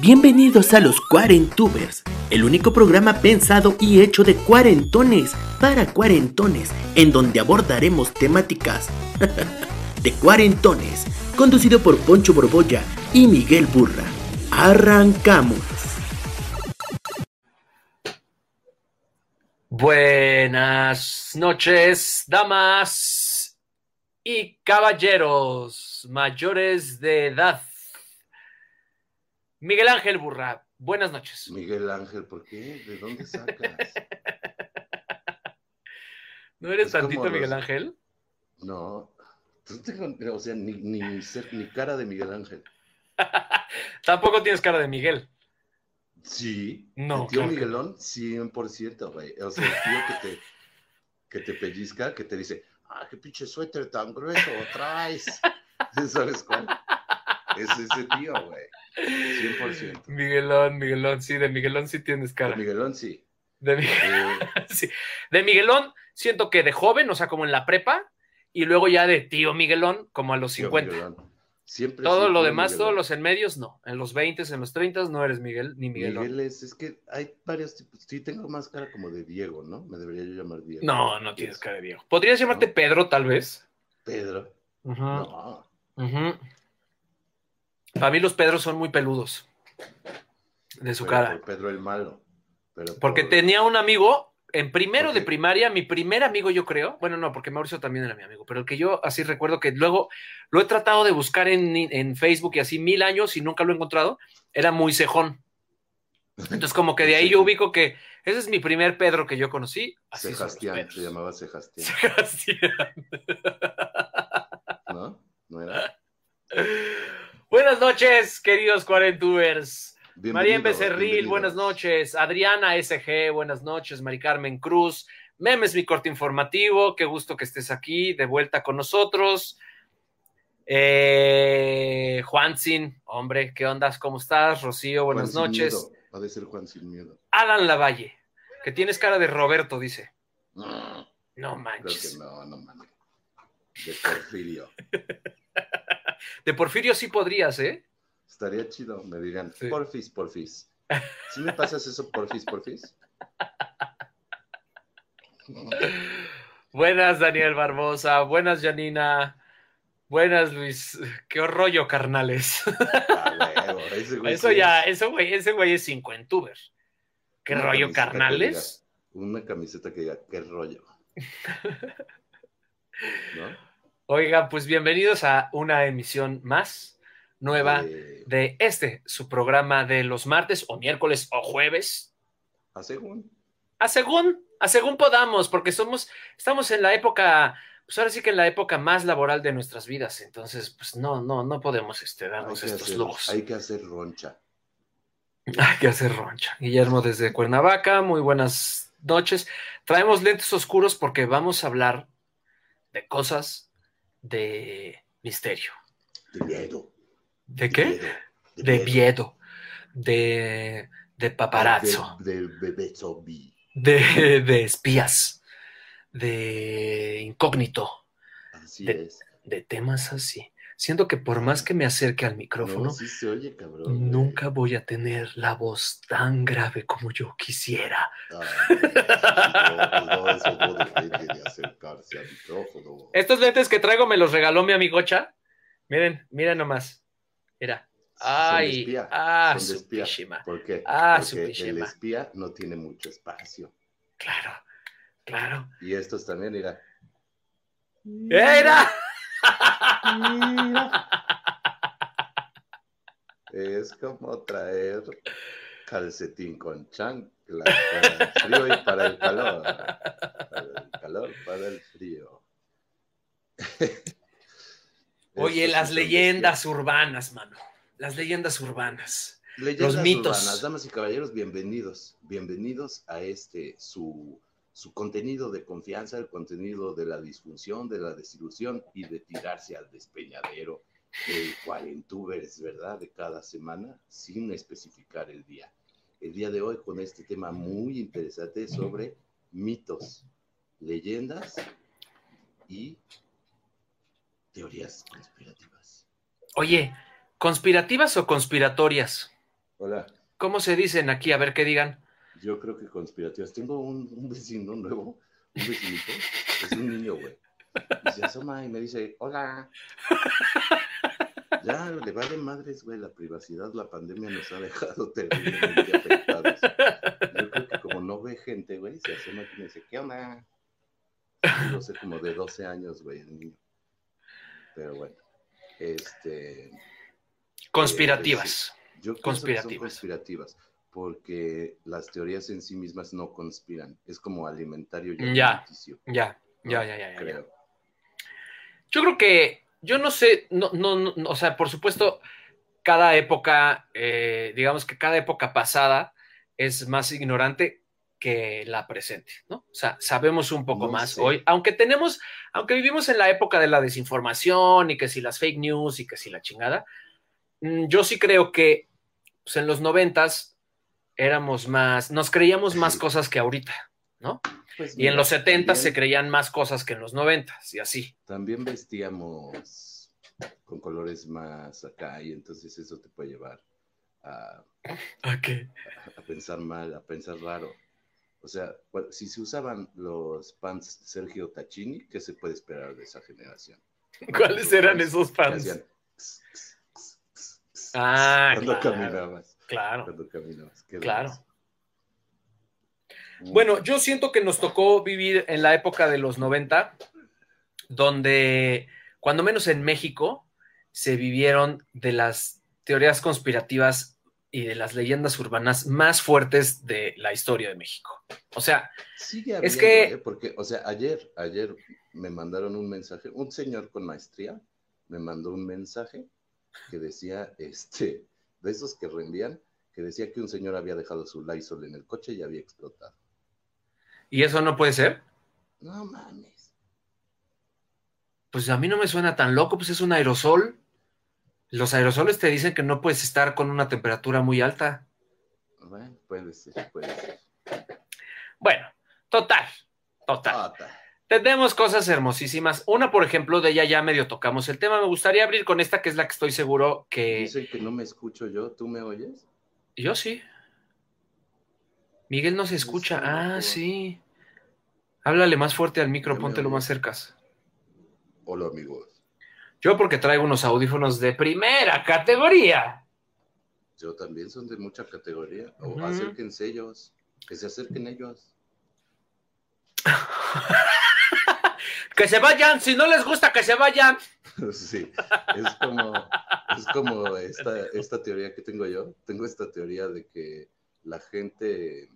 Bienvenidos a los Cuarentubers, el único programa pensado y hecho de cuarentones para cuarentones, en donde abordaremos temáticas de cuarentones, conducido por Poncho Borbolla y Miguel Burra. Arrancamos. Buenas noches, damas y caballeros mayores de edad. Miguel Ángel Burra, buenas noches. Miguel Ángel, ¿por qué? ¿De dónde sacas? ¿No eres Es tantito los- Miguel Ángel? No, o sea, ni, ni, ser- ni cara de Miguel Ángel. Tampoco tienes cara de Miguel. Sí, No, el tío claro Miguelón, 100%, güey. O sea, el tío que te, que te pellizca, que te dice, ah, qué pinche suéter tan grueso traes. ¿Sabes cuál? Es ese tío, güey. 100%. Miguelón, Miguelón, sí, de Miguelón sí tienes cara. Miguelón, sí. De, Mi- Eh, sí. De Miguelón siento que de joven, o sea, como en la prepa, y luego ya de tío Miguelón, como a los tío 50. Miguelón. Siempre Todo lo demás, Miguelón. todos los en medios, no. En los 20, en los 30 no eres Miguel ni Miguelón. Miguel es, es que hay varios tipos. Sí, tengo más cara como de Diego, ¿no? Me debería yo llamar Diego. No, no tienes cara de viejo. ¿Podrías llamarte No. Pedro, tal vez? Pedro. Ujú, No. ujú. Para mí los Pedros son muy peludos. De su pero cara. por Pedro el malo. Pero Porque por- tenía un amigo, en primero ¿Por de primaria, mi primer amigo yo creo, bueno, no, porque Mauricio también era mi amigo, pero el que yo así recuerdo que luego lo he tratado de buscar en, en Facebook y así mil años y nunca lo he encontrado, era muy cejón. Entonces como que de ahí yo ubico que ese es mi primer Pedro que yo conocí. Así Pedros. se llamaba Sebastián, Sebastián. ¿no? ¿No era? Buenas noches, queridos cuarentubers. María Becerril, buenas noches. Adriana SG, buenas noches. Mari Carmen Cruz, Memes, mi corte informativo. Qué gusto que estés aquí, de vuelta con nosotros. Eh, Juanzin, hombre, ¿qué ondas? ¿Cómo estás? Rocío, Juan buenas sin noches. miedo. Ha de ser Juan sin miedo. Alan Lavalle, que tienes cara de Roberto, dice. No, No creo que manches. no, no mames. De Porfirio. De Porfirio sí podrías, ¿eh? Estaría chido, me dirían, Sí. porfis, porfis. ¿Sí me pasas eso, porfis, porfis? Buenas, Daniel Barbosa. Buenas, Janina. Buenas, Luis. Qué rollo, carnales. Ah, ese güey Eso ya, es eso güey, ese güey es cincuentuber. ¿Qué Una rollo, carnales? Una camiseta que diga, qué rollo. ¿No? Oiga, pues bienvenidos a una emisión más nueva De- de este, su programa de los martes o miércoles o jueves. a según. A según, a según podamos, porque somos, estamos en la época, pues ahora sí que en la época más laboral de nuestras vidas. Entonces, pues no, no, no podemos este, darnos estos hacer, lujos. hay que hacer roncha. Hay que hacer roncha. Guillermo desde Cuernavaca, muy buenas noches. Traemos lentes oscuros porque vamos a hablar de cosas de misterio. De miedo. ¿De qué? De miedo. miedo, de, de paparazzo, del bebé zombie. de, de espías, de incógnito, Así De- es. de temas así. Siento que por más que me acerque al micrófono, No, sí se oye, cabrón. güey. nunca voy a tener la voz tan grave como yo quisiera. Ah, no, no, eso no depende de acercarse al micrófono. Estos lentes que traigo me los regaló mi amigocha. Miren, miren nomás. Mira. Son de Ay, espía, ah, son de su espía. ¿Por qué? Ah, Porque el espía no tiene mucho espacio. Claro, claro. Y estos también, mira. ¡Era! Es como traer calcetín con chancla para el frío y para el calor. Para el calor, para el frío. Oye, las leyendas urbanas, mano. Las leyendas urbanas. Leyendas Los mitos. urbanas, damas y caballeros, bienvenidos. Bienvenidos a este, su, su contenido de confianza, el contenido de la disfunción, de la desilusión y de tirarse al despeñadero, el cuarentubers, ¿verdad? De cada semana, sin especificar el día. El día de hoy con este tema muy interesante sobre mitos, leyendas y teorías conspirativas. Oye, ¿conspirativas o conspiratorias? Hola. ¿Cómo se dicen aquí? A ver qué digan. Yo creo que conspirativas. Tengo un, un vecino nuevo, un vecinito, es un niño, güey. Y se asoma y me dice, hola. Ya, le vale madres, güey, la privacidad, la pandemia nos ha dejado terriblemente afectados. Yo creo que como no ve gente, güey, se asoma y me dice, ¿qué onda? No sé, como de 12 años, güey, el niño. Pero bueno, este... Conspirativas. Yo pienso Conspirativas. que son conspirativas, porque las teorías en sí mismas no conspiran. Es como alimentario y Ya. Ya, ¿no? ya, ya, ya, ya. Creo. Yo creo que, yo no sé, no, no, no, o sea, por supuesto, cada época, eh, digamos que cada época pasada es más ignorante que la presente, ¿no? O sea, sabemos un poco No más sé. hoy, aunque tenemos, aunque vivimos en la época de la desinformación y que si las fake news y que si la chingada, mm, yo sí creo que pues, en los noventas éramos más, nos creíamos más cosas que ahorita, ¿no? Pues Y en mira, los setentas se también- creían más cosas que en los noventas y así. También vestíamos con colores más acá y entonces eso te puede llevar a, Okay. a pensar mal, a pensar raro. O sea, bueno, si se usaban los pants Sergio Tacchini, ¿qué se puede esperar de esa generación? ¿Cuáles eran pants esos hacían tss, Ah, cuando claro. caminabas. Claro. Cuando caminabas. qué Claro. Mm, Bueno, yo siento que nos tocó vivir en la época de los 90, donde, cuando menos en México, se vivieron de las teorías conspirativas y de las leyendas urbanas más fuertes de la historia de México. O sea, Sigue Es que- ¿eh? porque, o sea, ayer, ayer me mandaron un mensaje, un señor con maestría me mandó un mensaje que decía, este, de esos que reenvían, que decía que un señor había dejado su Lysol en el coche y había explotado. ¿y eso no puede ser? No mames. Pues a mí no me suena tan loco, pues es un aerosol. Los aerosoles te dicen que no puedes estar con una temperatura muy alta. Bueno, puede ser, puede ser. Bueno, total, total. Ta. Tenemos cosas hermosísimas. Una, por ejemplo, de ella ya medio tocamos el tema. Me gustaría abrir con esta, que es la que estoy seguro que Dicen que no me escucho yo, ¿tú me oyes? yo sí. Miguel no se escucha. Ah, sí. Háblale más fuerte al micro, póntelo más cerca. Hola amigos, Yo porque traigo unos audífonos de primera categoría. yo también son de mucha categoría. O acérquense ellos, que se acerquen ellos. que se vayan, si no les gusta, que se vayan. Sí, es como, es como esta, esta teoría que tengo yo. Tengo esta teoría de que la gente,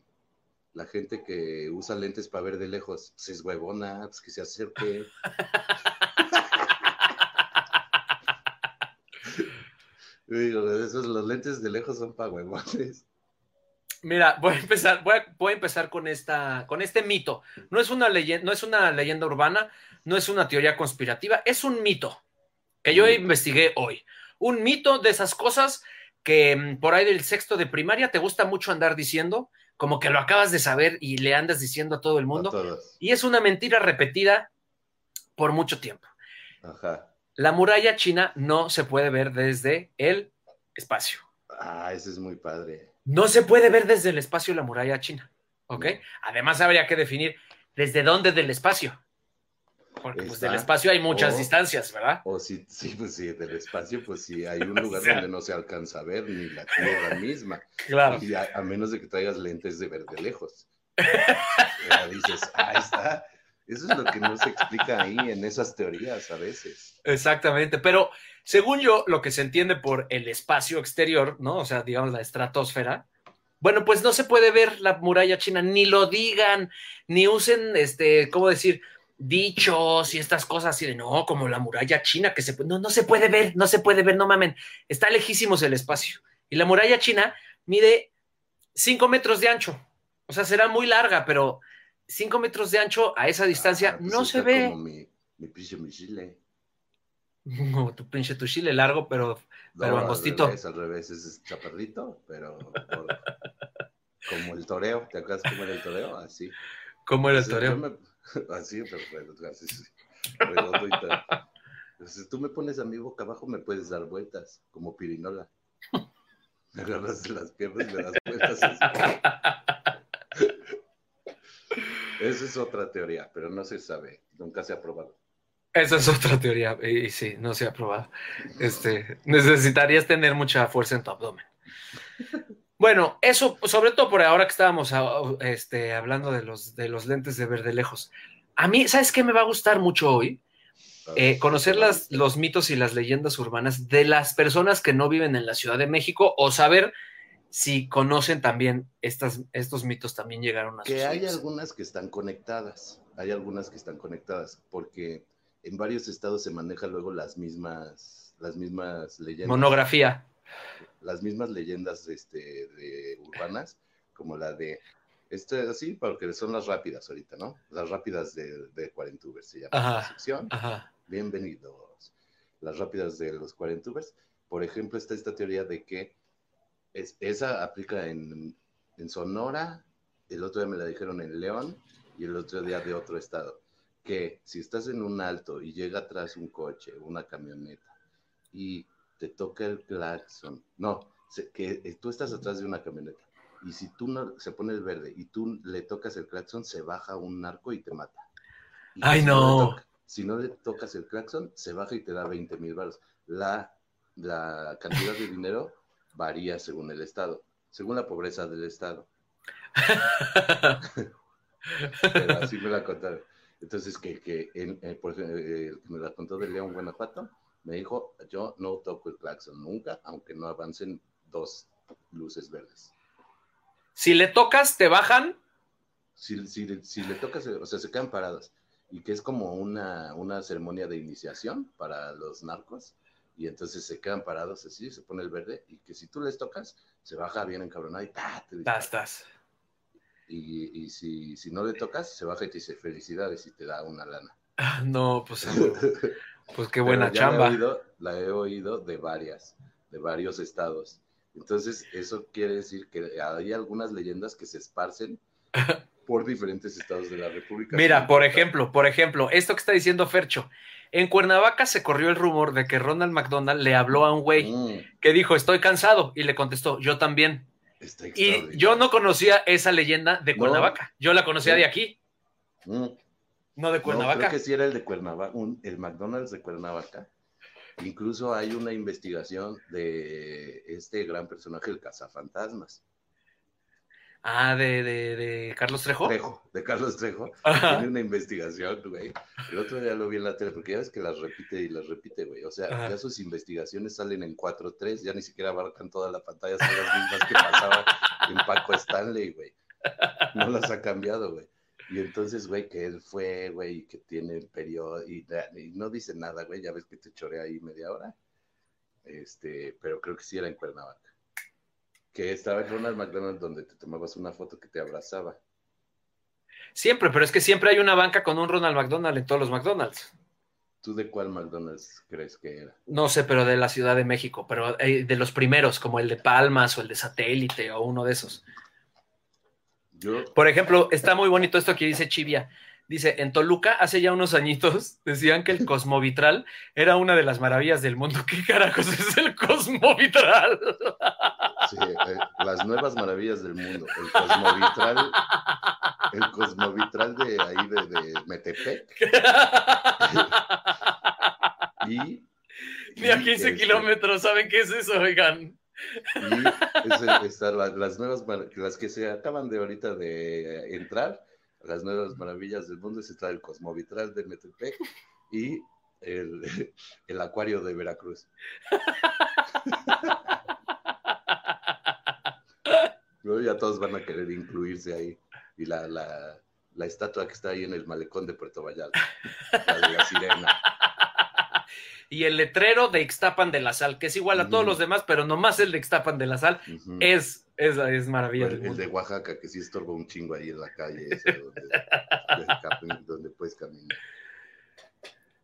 la gente que usa lentes para ver de lejos, pues es huevona, pues que se acerque. Digo, esos, los lentes de lejos son para huevones. Mira, voy a empezar, voy a, voy a empezar con esta, con este mito. No es una leyenda, no es una leyenda urbana, no es una teoría conspirativa, es un mito que yo investigué hoy. Un mito de esas cosas que mm, por ahí del sexto de primaria te gusta mucho andar diciendo, como que lo acabas de saber y le andas diciendo a todo el mundo. Y es una mentira repetida por mucho tiempo. Ajá. La muralla china no se puede ver desde el espacio. Ah, ese es muy padre. No se puede ver desde el espacio la muralla china. ¿Ok? Además, habría que definir desde dónde del espacio. Porque pues, del espacio hay muchas O- distancias, ¿verdad? O si, sí, pues sí, del espacio, pues sí, hay un lugar O sea. donde no se alcanza a ver ni la Tierra misma. Claro. Y a, a menos de que traigas lentes de ver de lejos. Ya dices, ahí está. Eso es lo que no se explica ahí en esas teorías a veces. Exactamente. Pero según yo, lo que se entiende por el espacio exterior, ¿no? O sea, digamos la estratosfera. Bueno, pues no se puede ver la muralla china, ni lo digan, ni usen, este, ¿cómo decir? Dichos y estas cosas así de no, como la muralla china que se puede, no, no se puede ver, no se puede ver, no mamen, está lejísimos el espacio. Y la muralla china mide 5 metros de ancho, o sea, será muy larga, pero 5 metros de ancho a esa distancia Ah, pues no se ve. Como mi. Como tu pinche tu chile largo, pero Pero al angostito. revés, al revés, es chaparrito, pero por- como el toreo. ¿Te acuerdas cómo era el toreo? Así. como era el toreo. me- así, pero así, sí, redondo y tal. Entonces, tú me pones a mi boca abajo, me puedes dar vueltas, como pirinola. Me agarras de las piernas y me das vueltas. así. Esa es otra teoría, pero no se sabe, nunca se ha probado. Esa es otra teoría, y, y sí, no se ha probado. Este, necesitarías tener mucha fuerza en tu abdomen. Bueno, eso, sobre todo por ahora que estábamos ah, este, hablando de los, de los lentes de ver de lejos. A mí, ¿sabes qué me va a gustar mucho hoy? Eh, conocer las, los mitos y las leyendas urbanas de las personas que no viven en la Ciudad de México o saber si conocen también estas, estos mitos también llegaron a Que hay algunas que están conectadas, hay algunas que están conectadas, porque en varios estados se manejan luego las mismas, las mismas leyendas. Monografía. las mismas leyendas este, de urbanas, como la de, esto es así, porque son las rápidas ahorita, ¿no? Las rápidas de, de Cuarentubers, se llama Ajá. la sección. Ajá. Bienvenidos. Las rápidas de los Cuarentubers. Por ejemplo, está esta teoría de que es, esa aplica en, en Sonora, el otro día me la dijeron en León y el otro día de otro estado, que si estás en un alto y llega atrás un coche, una camioneta, y te toca el claxon, no, que eh, tú estás atrás de una camioneta, y si tú no, se pone el verde y tú le tocas el claxon, se baja un narco y te mata. Y Ay, si no. toca- si no le tocas el claxon, se baja y te da 20 mil baros. La, la cantidad de dinero varía según el estado, según la pobreza del estado. Pero así me la contaron. Entonces, que, que en- eh, por ejemplo, eh, el que me la contó de León, Guanajuato, me dijo, yo no toco el claxon nunca, aunque no avancen dos luces verdes. si le tocas, te bajan. Si, si, si le tocas, o sea, se quedan parados. Y que es como una, una ceremonia de iniciación para los narcos. Y entonces se quedan parados así, se pone el verde. Y que si tú les tocas, se baja bien encabronado y ¡ta! te dispara. Y, y si, si no le tocas, se baja y te dice felicidades y te da una lana. No, pues, pues qué buena chamba. La he, oído, la he oído de varias, de varios estados. Entonces, eso quiere decir que hay algunas leyendas que se esparcen por diferentes estados de la República. Mira, por ejemplo, por ejemplo, esto que está diciendo Fercho. En Cuernavaca se corrió el rumor de que Ronald McDonald le habló a un güey Mm, que dijo, estoy cansado, y le contestó, yo también. Está Y yo no conocía esa leyenda de No. Cuernavaca. Yo la conocía Sí. de aquí, Mm, no de no, creo Cuernavaca. que sí era el de Cuernavaca, un- el McDonald's de Cuernavaca. Incluso hay una investigación de este gran personaje, el cazafantasmas. Ah, de, de, de Carlos Trejo. Trejo, de Carlos Trejo. Ajá. Tiene una investigación, güey. El otro día lo vi en la tele, porque ya ves que las repite y las repite, güey. O sea, Ajá. ya sus investigaciones salen en 4.3, ya ni siquiera abarcan toda la pantalla, son las mismas que pasaban en Paco Stanley, güey. No las ha cambiado, güey. Y entonces, güey, que él fue, güey, y que tiene el periodo, y, y no dice nada, güey, ya ves que te chorea ahí media hora. Este, pero creo que sí era en Cuernavaca. Que estaba en Ronald McDonald donde te tomabas una foto que te abrazaba. Siempre, pero es que siempre hay una banca con un Ronald McDonald en todos los McDonald's. ¿Tú de cuál McDonald's crees que era? No sé, pero de la Ciudad de México, pero eh, de los primeros, como el de Palmas o el de Satélite o uno de esos. Yo, Por ejemplo, está muy bonito esto que dice Chivia. Dice, en Toluca, hace ya unos añitos, decían que el cosmovitral era una de las maravillas del mundo. ¿Qué carajos es el cosmovitral? sí, eh, las nuevas maravillas del mundo. El cosmovitral, el cosmovitral de ahí de, de Metepec y... Ni a y, 15 este, kilómetros, ¿saben qué es eso, oigan? Y ese- está la- las nuevas, las que se acaban de ahorita de eh, entrar, las nuevas maravillas del mundo, está el cosmovitral de Metepec y el, el acuario de Veracruz. Luego ya todos van a querer incluirse ahí. Y la, la, la estatua que está ahí en el malecón de Puerto Vallarta, la de la sirena. Y el letrero de Ixtapan de la Sal, que es igual a todos los demás, pero nomás el de Ixtapan de la Sal es, es, es maravilla el, de. Oaxaca, que sí estorba un chingo ahí en la calle, ese donde, donde- donde puedes caminar.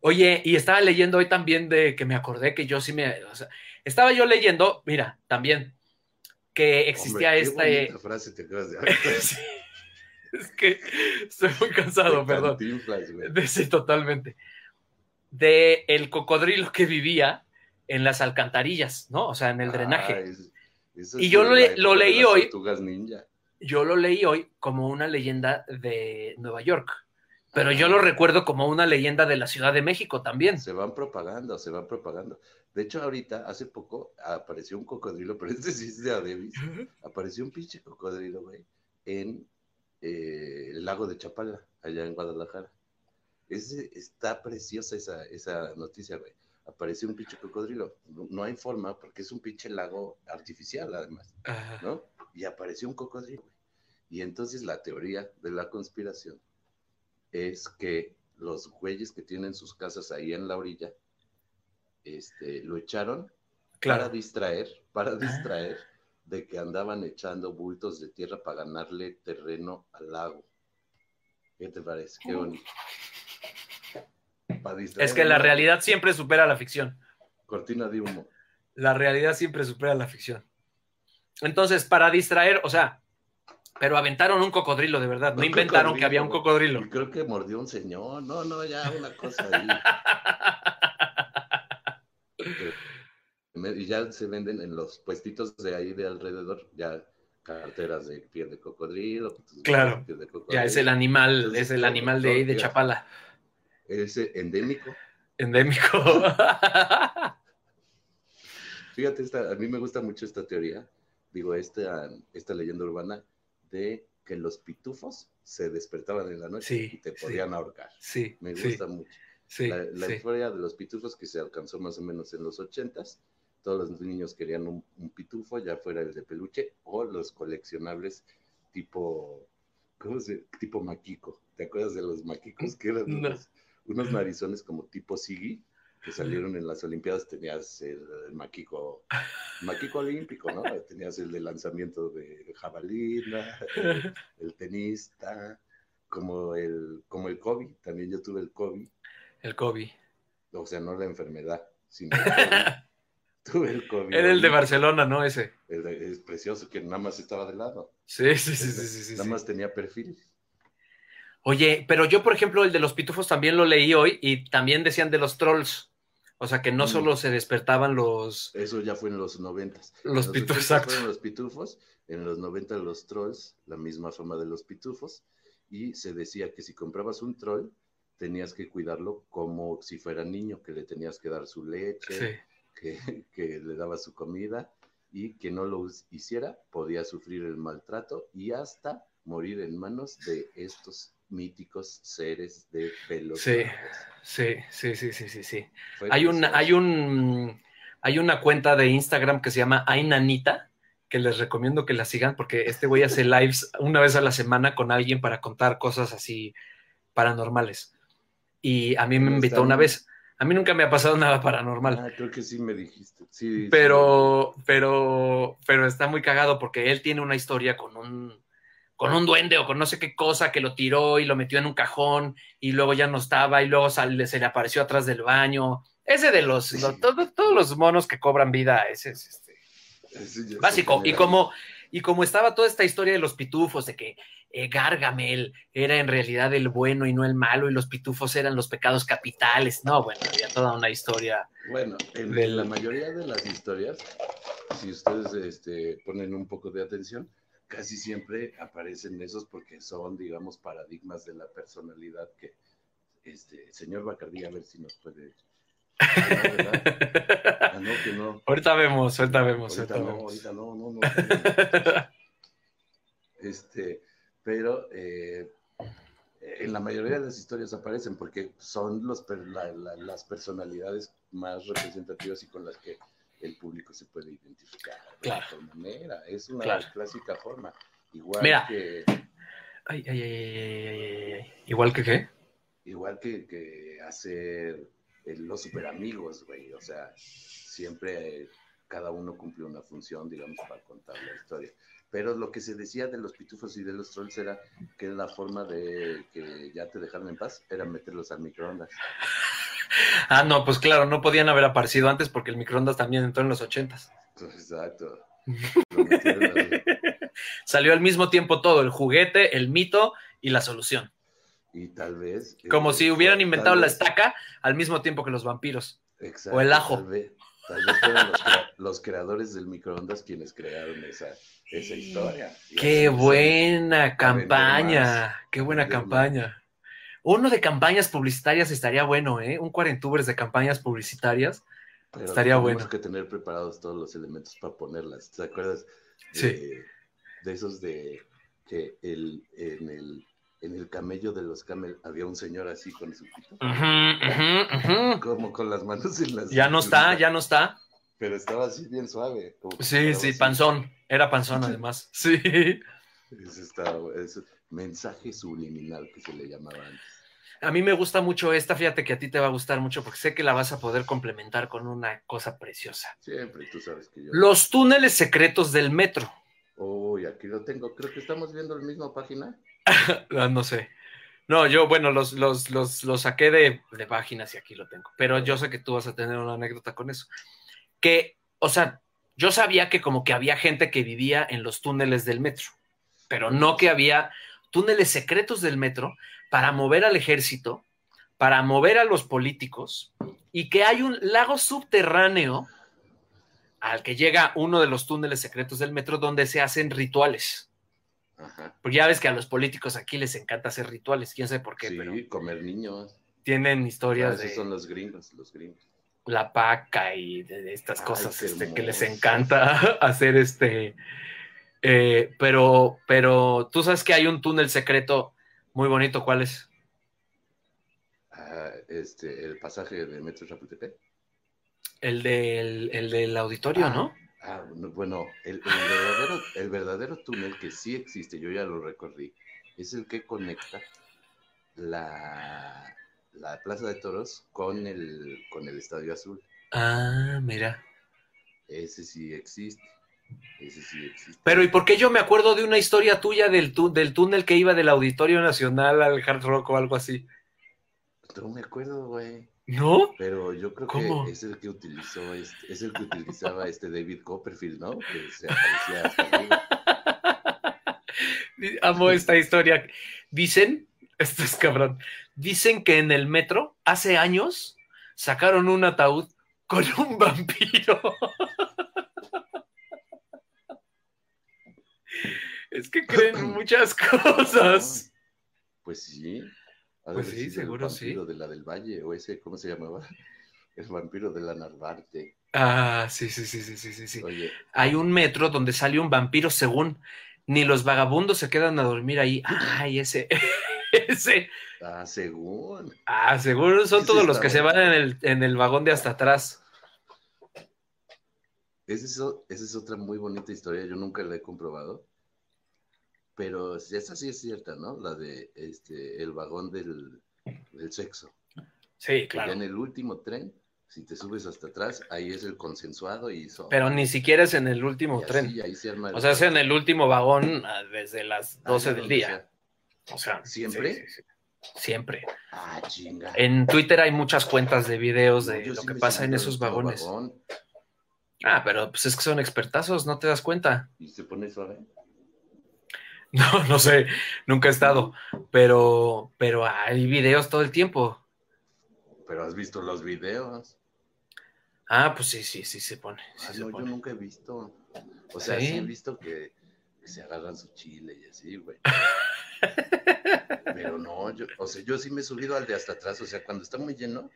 Oye, y estaba leyendo hoy también de que me acordé que yo sí me. o sea, estaba yo leyendo, mira, también, que existía Hombre, esta. frase te acabas de Sí, es que estoy muy cansado, De perdón. De, sí, totalmente. De el cocodrilo que vivía en las alcantarillas, ¿no? O sea, en el drenaje. Ah, es- Eso Y yo lo leí hoy. ninja. Yo lo leí hoy como una leyenda de Nueva York, pero yo lo recuerdo como una leyenda de la Ciudad de México también. Se van propagando, se van propagando. De hecho, ahorita, hace poco, apareció un cocodrilo, pero este sí es de Adebis. Apareció un pinche cocodrilo, güey, en eh, el lago de Chapala, allá en Guadalajara. Ese, está preciosa esa, esa noticia, güey. Apareció un pinche cocodrilo. No, no hay forma, porque es un pinche lago artificial, además, Ajá. ¿no? Y apareció un cocodrilo, güey. Y entonces la teoría de la conspiración es que los güeyes que tienen sus casas ahí en la orilla, este, lo echaron para distraer, para distraer de que andaban echando bultos de tierra para ganarle terreno al lago. ¿Qué te parece? Qué bonito. Para Es que la realidad siempre supera la ficción. Cortina de humo. La realidad siempre supera la ficción. Entonces, para distraer, o sea, pero aventaron un cocodrilo de verdad, no inventaron que había un cocodrilo. Y creo que mordió un señor. No, no, ya una cosa ahí. y ya se venden en los puestitos de ahí de alrededor, ya carteras de piel de cocodrilo. Claro. de Ya es el animal, Entonces, es el animal de ahí de. Chapala, Ese endémico. endémico. Fíjate, esta, a mí me gusta mucho esta teoría, digo, esta, esta leyenda urbana de que los pitufos se despertaban en la noche Sí, y te sí. podían ahorcar. Sí, Me sí, gusta mucho. sí, la la historia de los pitufos que se alcanzó más o menos en los ochentas. Todos los niños querían un, un pitufo, ya fuera el de peluche o los coleccionables tipo, ¿cómo se? Tipo maquico. ¿Te acuerdas de los maquicos que eran No. unos, unos narizones como tipo Siggy que salieron en las Olimpiadas? Tenías el, el maquico, maquico olímpico, ¿no? Tenías el de lanzamiento de jabalina, el, el tenista, como el, como el Kobe. También yo tuve el Kobe El Kobe. o sea, no la enfermedad, sino el COVID. Tuve el COVID. Era el de Barcelona, ¿no? Ese. El de- es precioso que nada más estaba de lado. Sí, sí, sí, sí, sí, sí, nada sí. más tenía perfil. Oye, pero yo, por ejemplo, el de los pitufos también lo leí hoy y también decían de los trolls. O sea, que no Mm. solo se despertaban los, Eso ya fue en los noventas. los En pitufos, 80s exacto. fueron los pitufos, en los 90 los trolls, la misma forma de los pitufos, y se decía que si comprabas un troll, tenías que cuidarlo como si fuera niño, que le tenías que dar su leche, Sí. que, que le daba su comida, y que no lo hiciera, podía sufrir el maltrato y hasta morir en manos de estos míticos seres de pelos. Sí. Sí, sí, sí, sí, sí, sí. Hay, un, hay, un, hay una cuenta de Instagram que se llama Ainanita, que les recomiendo que la sigan porque este güey hace lives una vez a la semana con alguien para contar cosas así paranormales. Y a mí me ¿Cómo invitó una vez. A mí nunca me ha pasado nada paranormal. Ah, creo que sí me dijiste. Sí, sí. pero, pero, pero está muy cagado porque él tiene una historia con un, con un duende o con no sé qué cosa que lo tiró y lo metió en un cajón y luego ya no estaba y luego se le apareció atrás del baño. Ese de los, Sí. lo- todo- todos los monos que cobran vida, ese es este, básico. Y como, y como estaba toda esta historia de los pitufos, de que eh, Gargamel era en realidad el bueno y no el malo, y los pitufos eran los pecados capitales. No, bueno, había toda una historia. Bueno, en la mayoría de las historias, si ustedes este, ponen un poco de atención, casi siempre aparecen esos porque son, digamos, paradigmas de la personalidad que, este, señor Bacardí, a ver si nos puede... Ah, no. Ah, que ahorita vemos, ahorita vemos, Ahorita ahorita no, vemos. ahorita no, no, no. Este, pero eh, en la mayoría de las historias aparecen porque son los, la- la- las personalidades más representativas y con las que el público se puede identificar. de Claro. alguna manera. Es una Claro. clásica forma. Igual Mira. que, Ay, ay, ay, ay, ay, ay, ay. Igual que qué? igual que, que hacer los super amigos, güey. O sea, siempre eh, cada uno cumple una función, digamos, para contar la historia. Pero lo que se decía de los pitufos y de los trolls era que la forma de que ya te dejaran en paz era meterlos al microondas. Ah, no, pues claro, no podían haber aparecido antes porque el microondas también entró en los ochentas. Exacto. Salió al mismo tiempo todo, el juguete, el mito y la solución. y tal vez. Como eh, si hubieran inventado la estaca al mismo tiempo que los vampiros. Exacto, o el ajo. Tal vez, Tal vez fueron los, crea- los creadores del microondas quienes crearon esa, esa historia. Qué buena vender campaña, más, qué buena campaña. Uno de campañas publicitarias estaría bueno, ¿eh? Un cuarentubers de campañas publicitarias. Pero Estaría tenemos bueno. que tener preparados todos los elementos para ponerlas. ¿Te acuerdas? De, Sí. de esos de que el, en, el, en el camello de los camel había un señor así con su pito. Ujú, ujú, ujú. Como con las manos en las. Ya no está, ya no está. Pero estaba así bien suave. Sí, sí, así. panzón. Era panzón además. Sí. Ese estaba- ese mensaje subliminal que se le llamaba antes. A mí me gusta mucho esta, fíjate que a ti te va a gustar mucho porque sé que la vas a poder complementar con una cosa preciosa. Siempre, tú sabes que yo. Los túneles secretos del metro. Uy, aquí lo tengo. Creo que estamos viendo la misma página. Ah, no sé. No, yo, bueno, los, los, los, los saqué de, de páginas y aquí lo tengo. Pero yo sé que tú vas a tener una anécdota con eso. Que, o sea, yo sabía que como que había gente que vivía en los túneles del metro, pero no que había túneles secretos del metro para mover al ejército, para mover a los políticos, y que hay un lago subterráneo al que llega uno de los túneles secretos del metro donde se hacen rituales. Ajá. Porque ya ves que a los políticos aquí les encanta hacer rituales, quién sabe por qué, Sí, pero comer niños. tienen historias esos de son los gringos, los gringos. la paca y de, de estas Ay, cosas este, que les encanta hacer este. eh, pero, pero tú sabes que hay un túnel secreto muy bonito, ¿cuál es? Ah, este, el pasaje de Metro Chapultepec. El del, el del auditorio, Ah, ¿no? Ah, no, bueno, el, el verdadero, el verdadero túnel que sí existe, yo ya lo recorrí, es el que conecta la, la Plaza de Toros con el, con el Estadio Azul. Ah, mira. Ese sí existe. Ese sí existe. Pero ¿y por qué yo me acuerdo de una historia tuya del, tú- del túnel que iba del Auditorio Nacional al Hard Rock o algo así? No me acuerdo, güey. ¿No? Pero yo creo ¿Cómo? que es el que utilizó, este, es el que utilizaba este David Copperfield, ¿no? Que se aparecía hasta. Amo esta historia. Dicen, esto es cabrón, dicen que en el metro hace años sacaron un ataúd con un vampiro. Es que creen muchas cosas. Pues sí. Ha Pues sí, seguro el sí. vampiro de la del Valle, o ese, ¿cómo se llamaba? El vampiro de la Narvarte. Ah, sí, sí, sí, sí, sí, sí, sí. Oye, Hay un metro donde sale un vampiro según ni los vagabundos se quedan a dormir ahí. Ay, ese, ese. ah, según. Ah, seguro son todos los que se van en el, en el vagón de hasta atrás. Esa es, o- esa es otra muy bonita historia, yo nunca la he comprobado. Pero esa sí es cierta, ¿no? La de este, el vagón del, del sexo. Sí, Ya en el último tren, si te subes hasta atrás, ahí es el consensuado y eso. Pero ni siquiera es en el último y así, tren. ahí se arma el O sea, es en el último vagón ah, desde las Ah, 12 ya del día. sea. O sea, ¿Siempre? sí, sí, sí. Siempre. Ah, chinga. En Twitter hay muchas cuentas de videos de lo que pasa en esos vagones. vagón Ah, pero pues es que son expertazos, no te das cuenta. Y se pone suave. No, no sé, nunca he estado, pero, pero hay videos todo el tiempo. Pero has visto los videos. Ah, pues sí, sí, sí se pone. sí Ah, se no, yo nunca he visto. O sea, ¿Sí? sí, he visto que, se agarran su chile y así, güey. Pero no, yo, o sea, yo sí me he subido al de hasta atrás, o sea, cuando está muy lleno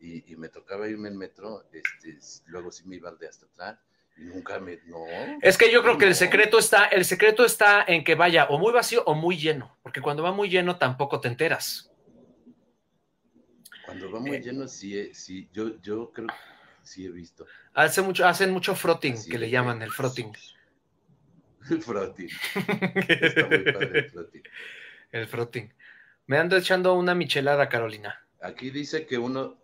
y, y me tocaba irme en metro, este, luego sí me iba al de hasta atrás nunca me, no. Es que yo creo que el secreto está, el secreto está en que vaya o muy vacío o muy lleno, porque cuando va muy lleno tampoco te enteras. Cuando va muy Eh. lleno, sí, he- sí, yo, yo creo que sí he visto. Hace mucho, hacen mucho frotting, que le llaman el frotting. El frotting. Está muy padre el frotting. el frotting. Me ando echando una michelada, Carolina. Aquí dice que uno,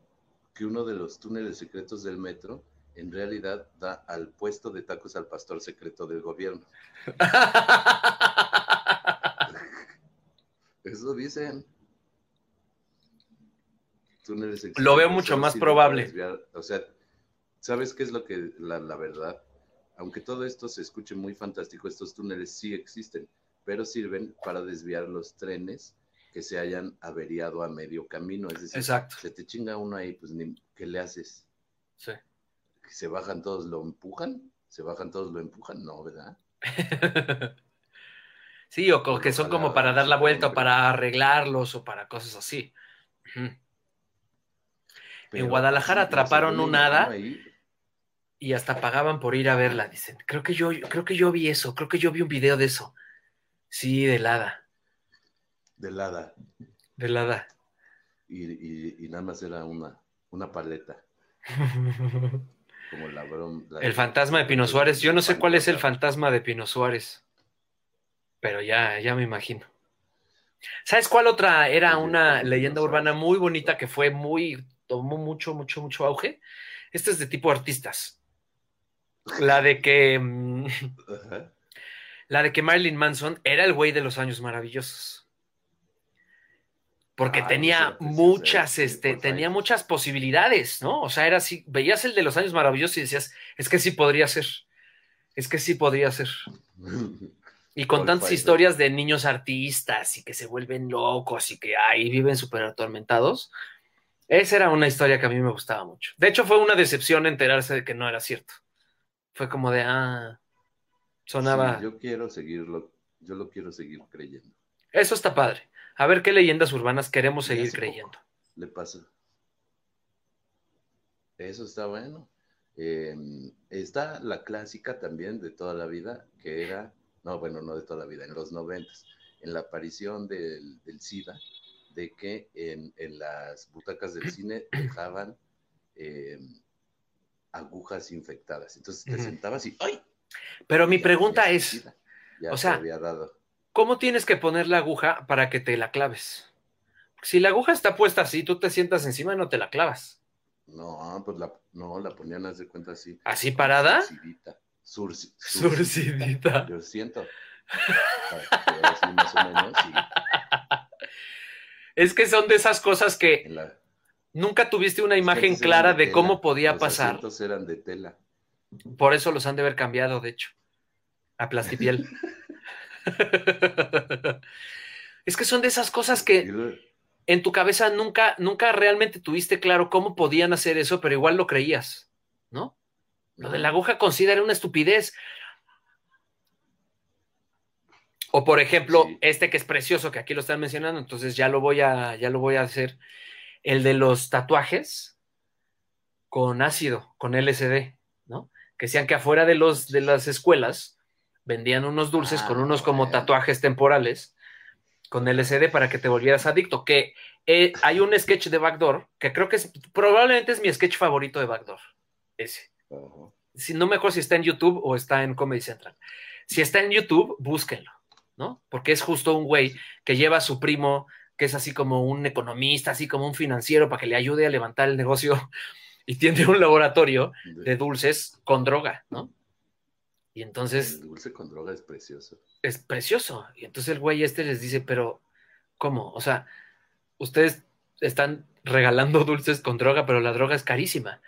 que uno de los túneles secretos del metro en realidad da al puesto de tacos al pastor secreto del gobierno. Eso dicen. Túneles secretos Lo veo mucho más probable. o sea, ¿sabes qué es lo que la, la verdad? Aunque todo esto se escuche muy fantástico, estos túneles sí existen, pero sirven para desviar los trenes que se hayan averiado a medio camino. Es decir, Exacto. se te chinga uno ahí, pues ni, ¿qué le haces? Sí. Se bajan todos, lo empujan, se bajan todos, lo empujan, no, ¿verdad? sí, o que son como para dar la vuelta o para arreglarlos o para cosas así. en Guadalajara atraparon un hada y hasta pagaban por ir a verla, dicen. Creo que yo, creo que yo vi eso, creo que yo vi un video de eso. Sí, del hada. Del hada. Del hada. Y, nada más era una, una paleta. Como la, el fantasma de Pino Suárez. Yo no sé cuál es el fantasma de Pino Suárez. Pero ya, ya me imagino. ¿Sabes cuál otra era una leyenda urbana muy bonita que fue muy, tomó mucho, mucho, mucho auge? Este es de tipo artistas. La de que. Mm, la de que Marilyn Manson era el güey de los años maravillosos. Porque tenía muchas, este, tenía muchas posibilidades, ¿no? O sea, era así, veías el de los años maravillosos y decías, es que sí podría ser. Es que sí podría ser. Y con tantas historias de niños artistas y que se vuelven locos y que ahí viven súper atormentados. Esa era una historia que a mí me gustaba mucho. De hecho, fue una decepción enterarse de que no era cierto. Fue como de, ah, sonaba. yo quiero seguirlo, yo lo quiero seguir creyendo. Eso está padre. A ver qué leyendas urbanas queremos seguir creyendo. Le pasa. Eso está bueno. Em, está la clásica también de toda la vida, que era no, bueno, no de toda la vida, en los noventas, en la aparición del, SIDA, de que en, las butacas del cine dejaban em, agujas infectadas. Entonces te sentabas y ¡ay! Pero mi pregunta es, o sea, ¿cómo tienes que poner la aguja para que te la claves? Si la aguja está puesta así, tú te sientas encima y no te la clavas. No, pues la, no, la ponían, a hacer cuenta así. ¿Así parada? surcidita. Yo siento. Es que son de esas cosas que nunca tuviste una imagen clara de, cómo podía los pasar. eran de tela. Por eso los han de haber cambiado, de hecho, a plastipiel. es que son de esas cosas que en tu cabeza nunca, nunca realmente tuviste claro cómo podían hacer eso, pero igual lo creías, ¿no? Lo de la aguja considera una estupidez. O por ejemplo, este que es precioso, que aquí lo están mencionando, entonces ya lo voy a, ya lo voy a hacer. El de los tatuajes con ácido, con LSD, ¿no? Que sean que afuera de los de las escuelas vendían unos dulces con ah, unos como tatuajes temporales con LSD para que te volvieras adicto. Que eh, hay un sketch de Backdoor que creo que es probablemente es mi sketch favorito de Backdoor. Ese. Si, no me acuerdo si está en YouTube o está en Comedy Central. Si está en YouTube, búsquenlo, ¿no? Porque es justo un güey que lleva a su primo, que es así como un economista, así como un financiero, para que le ayude a levantar el negocio y tiene un laboratorio de dulces con droga, ¿no? Y entonces... El dulce con droga es precioso. Es precioso. Y entonces el güey este les dice, pero, ¿cómo? O sea, ustedes están regalando dulces con droga, pero la droga es carísima.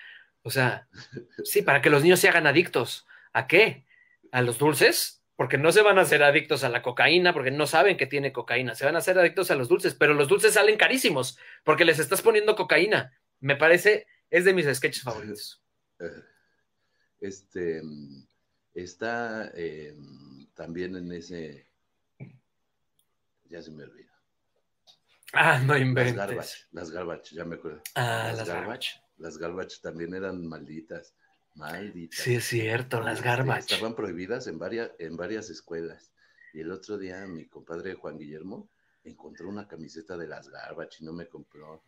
O sea, sí, para que los niños se hagan adictos. ¿A qué? ¿A los dulces? Porque no se van a hacer adictos a la cocaína, porque no saben que tiene cocaína. Se van a hacer adictos a los dulces, pero los dulces salen carísimos, porque les estás poniendo cocaína. Me parece, es de mis sketches favoritos. Este está eh, también en ese. Ya se me olvida. Ah, no inventes. Las garbage, las garbage, ya me acuerdo. Ah, las, garbage las garbage también eran malditas. Malditas. Sí, es cierto, las este, garbage. Estaban prohibidas en varias, en varias escuelas. Y el otro día mi compadre Juan Guillermo encontró una camiseta de las garbage y no me compró.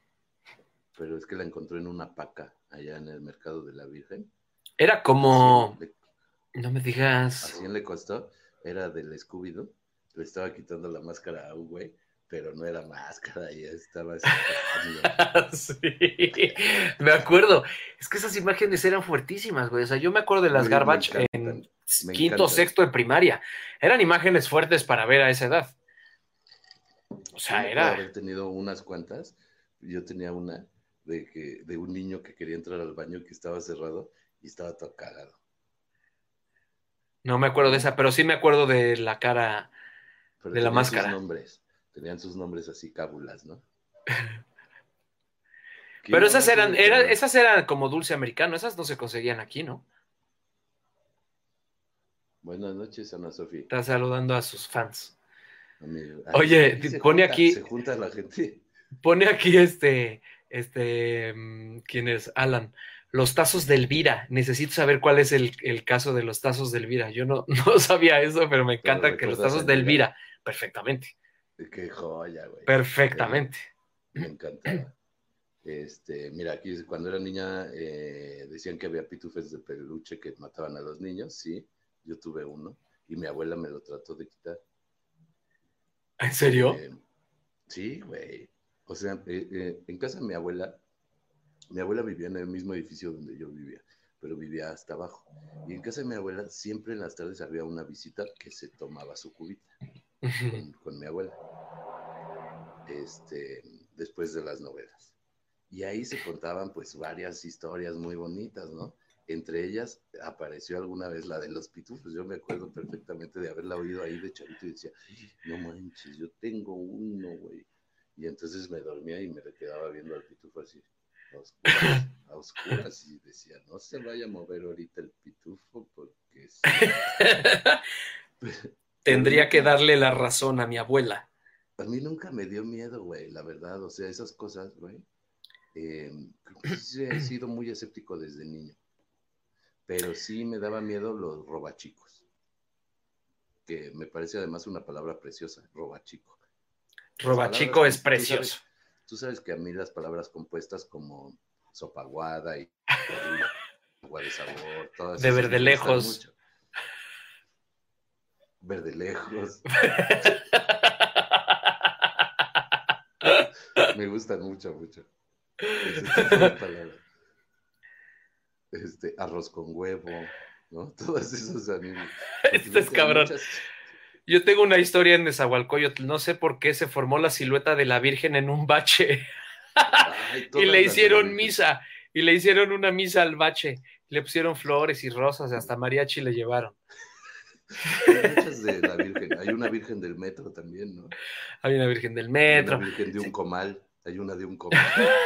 Pero es que la encontró en una paca allá en el mercado de la Virgen. Era como. No me digas. ¿A quién le costó? Era del Scooby-Doo. Le estaba quitando la máscara a un güey pero no era máscara, ya estaba. sí, me acuerdo. Es que esas imágenes eran fuertísimas, güey. O sea, yo me acuerdo de las Garbage en quinto, sexto de primaria. Eran imágenes fuertes para ver a esa edad. O sea, era. haber tenido unas cuantas. Yo tenía una de, que, de un niño que quería entrar al baño que estaba cerrado y estaba todo cagado. No me acuerdo de esa, pero sí me acuerdo de la cara, de la máscara. Nombres tenían sus nombres así cábulas, ¿no? Pero esas eran, era, esas eran como dulce americano, esas no se conseguían aquí, ¿no? Buenas noches, Ana Sofía. Está saludando a sus fans. Oye, pone aquí. Se junta la gente. Pone aquí este, este, mm, ¿quién es? Alan. Los tazos de Elvira. Necesito saber cuál es el, caso de los tazos de Elvira. Yo no, no sabía eso, pero me encanta que los tazos de Elvira. Perfectamente. Qué joya, güey. Perfectamente. me encantaba. Este, mira, aquí cuando era niña eh, decían que había pitufes de peluche que mataban a los niños, sí, yo tuve uno y mi abuela me lo trató de quitar. ¿En serio? Eh, sí, güey. O sea, eh, en casa de mi abuela, mi abuela vivía en el mismo edificio donde yo vivía, pero vivía hasta abajo. Y en casa de mi abuela siempre en las tardes había una visita que se tomaba su cubita con, con mi abuela. Este, después de las novelas. Y ahí se contaban pues varias historias muy bonitas, ¿no? Entre ellas apareció alguna vez la de los pitufos. Yo me acuerdo perfectamente de haberla oído ahí de chavito y decía, no manches, yo tengo uno, güey. Y entonces me dormía y me quedaba viendo al pitufo así, a oscuras, a oscuras y decía, no se vaya a mover ahorita el pitufo porque... Tendría que darle la razón a mi abuela. A mí nunca me dio miedo, güey, la verdad. O sea, esas cosas, güey eh, sí he sido muy escéptico desde niño, pero sí me daba miedo los robachicos, que me parece además una palabra preciosa, robachico. Robachico es precioso. Tú sabes, que a mí las palabras compuestas como sopaguada y agua de sabor, todas de verde lejos. Verde lejos. me gustan mucho, mucho. Este, arroz con huevo, ¿no? Todas esas animales. Esto es cabrón. Yo tengo una historia en Nezahualcóyotl, no sé por qué se formó la silueta de la Virgen en un bache. y le hicieron misa, y le hicieron una misa al bache, le pusieron flores y rosas, y hasta mariachi le llevaron. Hay una virgen del metro también, ¿no? Hay una virgen del metro. Hay una virgen de un comal. Hay una de un comal.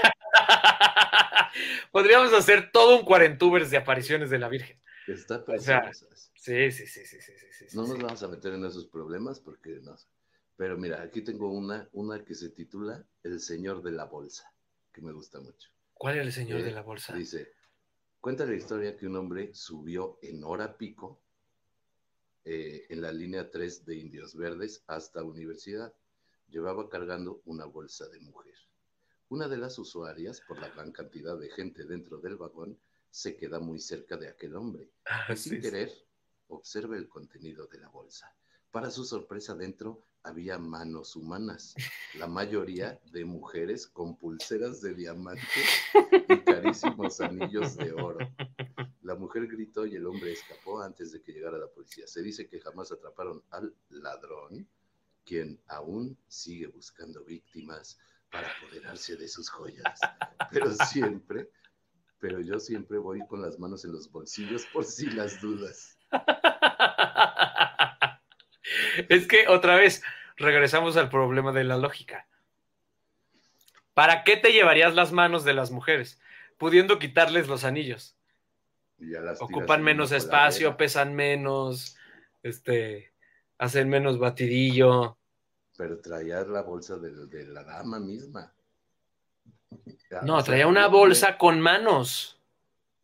Podríamos hacer todo un cuarentubers de apariciones de la Virgen. Está sí, sí, sí, sí, sí, No nos vamos a meter en esos problemas porque no. Pero mira, aquí tengo una, una que se titula El Señor de la Bolsa, que me gusta mucho. ¿Cuál es el Señor de la Bolsa? Dice, cuenta la historia que un hombre subió en hora pico eh, en la línea 3 de Indios Verdes hasta Universidad. Llevaba cargando una bolsa de mujer. Una de las usuarias, por la gran cantidad de gente dentro del vagón, se queda muy cerca de aquel hombre ah, sin querer observa el contenido de la bolsa. Para su sorpresa dentro había manos humanas, la mayoría de mujeres con pulseras de diamante y carísimos anillos de oro. La mujer gritó y el hombre escapó antes de que llegara la policía. Se dice que jamás atraparon al ladrón, quien aún sigue buscando víctimas para apoderarse de sus joyas. Pero siempre, pero yo siempre voy con las manos en los bolsillos por si las dudas. Es que otra vez regresamos al problema de la lógica. ¿Para qué te llevarías las manos de las mujeres? Pudiendo quitarles los anillos. Ocupan menos espacio, pesan menos, este, hacen menos batidillo. Pero traía la bolsa de, la dama misma. no, traía una bolsa con manos.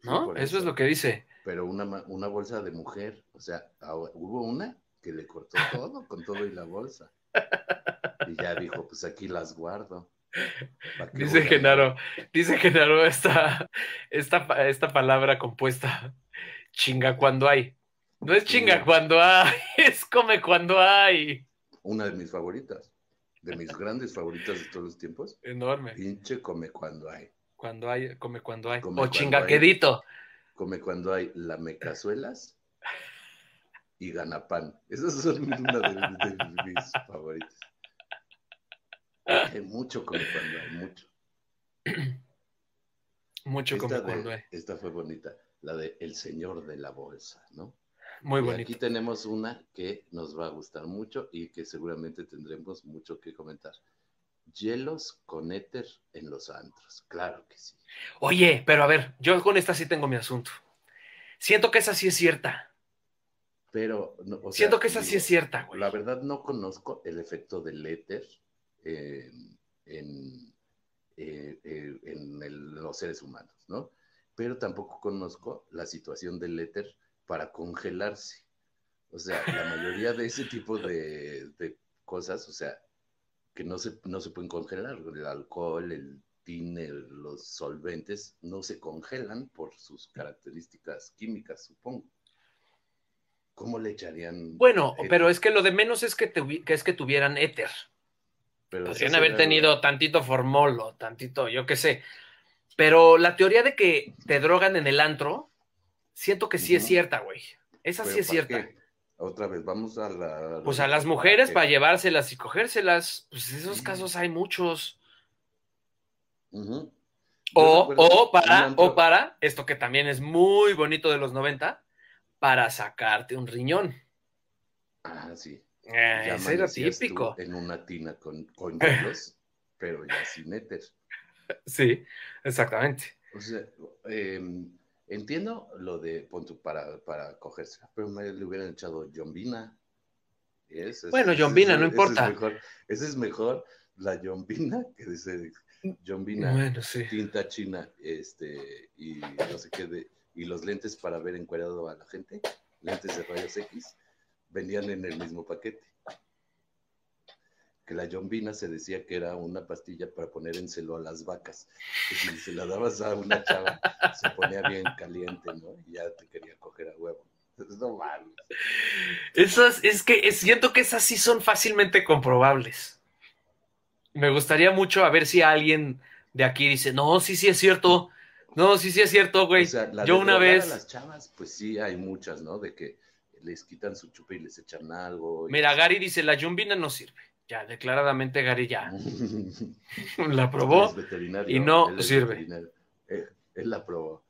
¿No? eso. es lo que dice. Pero una, una bolsa de mujer. O sea, hubo una que le cortó todo, con todo y la bolsa. Y ya dijo, pues aquí las guardo. Dice Genaro, dice Genaro esta, esta, esta palabra compuesta, chinga cuando hay. No es chinga cuando hay, es come cuando hay una de mis favoritas, de mis grandes favoritas de todos los tiempos. Enorme. Pinche come cuando hay. Cuando hay, come cuando hay. o chingaquedito. Come cuando hay lamecazuelas y ganapán. Esas son una de, mis favoritas. Hay mucho come cuando hay, mucho. mucho come cuando hay. Esta fue bonita, la de El Señor de la Bolsa, ¿no? Muy bonito. aquí tenemos una que nos va a gustar mucho y que seguramente tendremos mucho que comentar. Hielos con éter en los antros, claro que sí. Oye, pero a ver, yo con esta sí tengo mi asunto. Siento que esa sí es cierta. Pero, no, o Siento sea, que esa sí es cierta, güey. La verdad no conozco el efecto del éter en, en, eh, eh, en el- los seres humanos, ¿no? Pero tampoco conozco la situación del éter para congelarse. O sea, la mayoría de ese tipo de, de cosas, o sea, que no se, no se pueden congelar. El alcohol, el tiner, los solventes, no se congelan por sus características químicas, supongo. ¿Cómo le echarían? Bueno, éter? pero es que lo de menos es que, tuvi- que es que tuvieran éter. Pero Podrían eso haber tenido tantito formolo, tantito, yo qué sé. Pero la teoría de que te drogan en el antro, siento que sí es cierta, güey. Esa ¿Pero sí es cierta. qué? Otra vez, vamos a la. Pues a las mujeres para llevárselas y cogérselas. Pues esos casos hay muchos. O, o para, o para, esto que también es muy bonito de los 90, para sacarte un riñón. Ah, sí. Eh, Ya ese era típico. En una tina con, con hielos, pero ya sin éter. Sí, exactamente. O sea, em, entiendo lo de pon tú, para, para cogerse, pero me le hubieran echado jombina. Bueno, ese Jombina, no ese importa. Es mejor, ese es mejor la jombina que dice jombina, Bueno, sí. tinta china, este, y no sé qué, de, y los lentes para ver encuadrado a la gente, lentes de rayos X, vendían en el mismo paquete. Que la jombina se decía que era una pastilla para poner en celo a las vacas. Que si se la dabas a una chava, se ponía bien caliente, ¿no? Y ya te quería coger a huevo. No mames. Esas, es que siento que esas sí son fácilmente comprobables. Me gustaría mucho a ver si alguien de aquí dice, no, sí, sí es cierto. No, sí, sí es cierto, güey. O sea, la Yo una vez- A las chavas, pues sí, hay muchas, ¿no? De que les quitan su chupa y les echan algo. y- Mira, Gary dice, la yumbina no sirve. Ya, declaradamente Gary ya la probó. y no sirve. veterinario. Él, él la probó.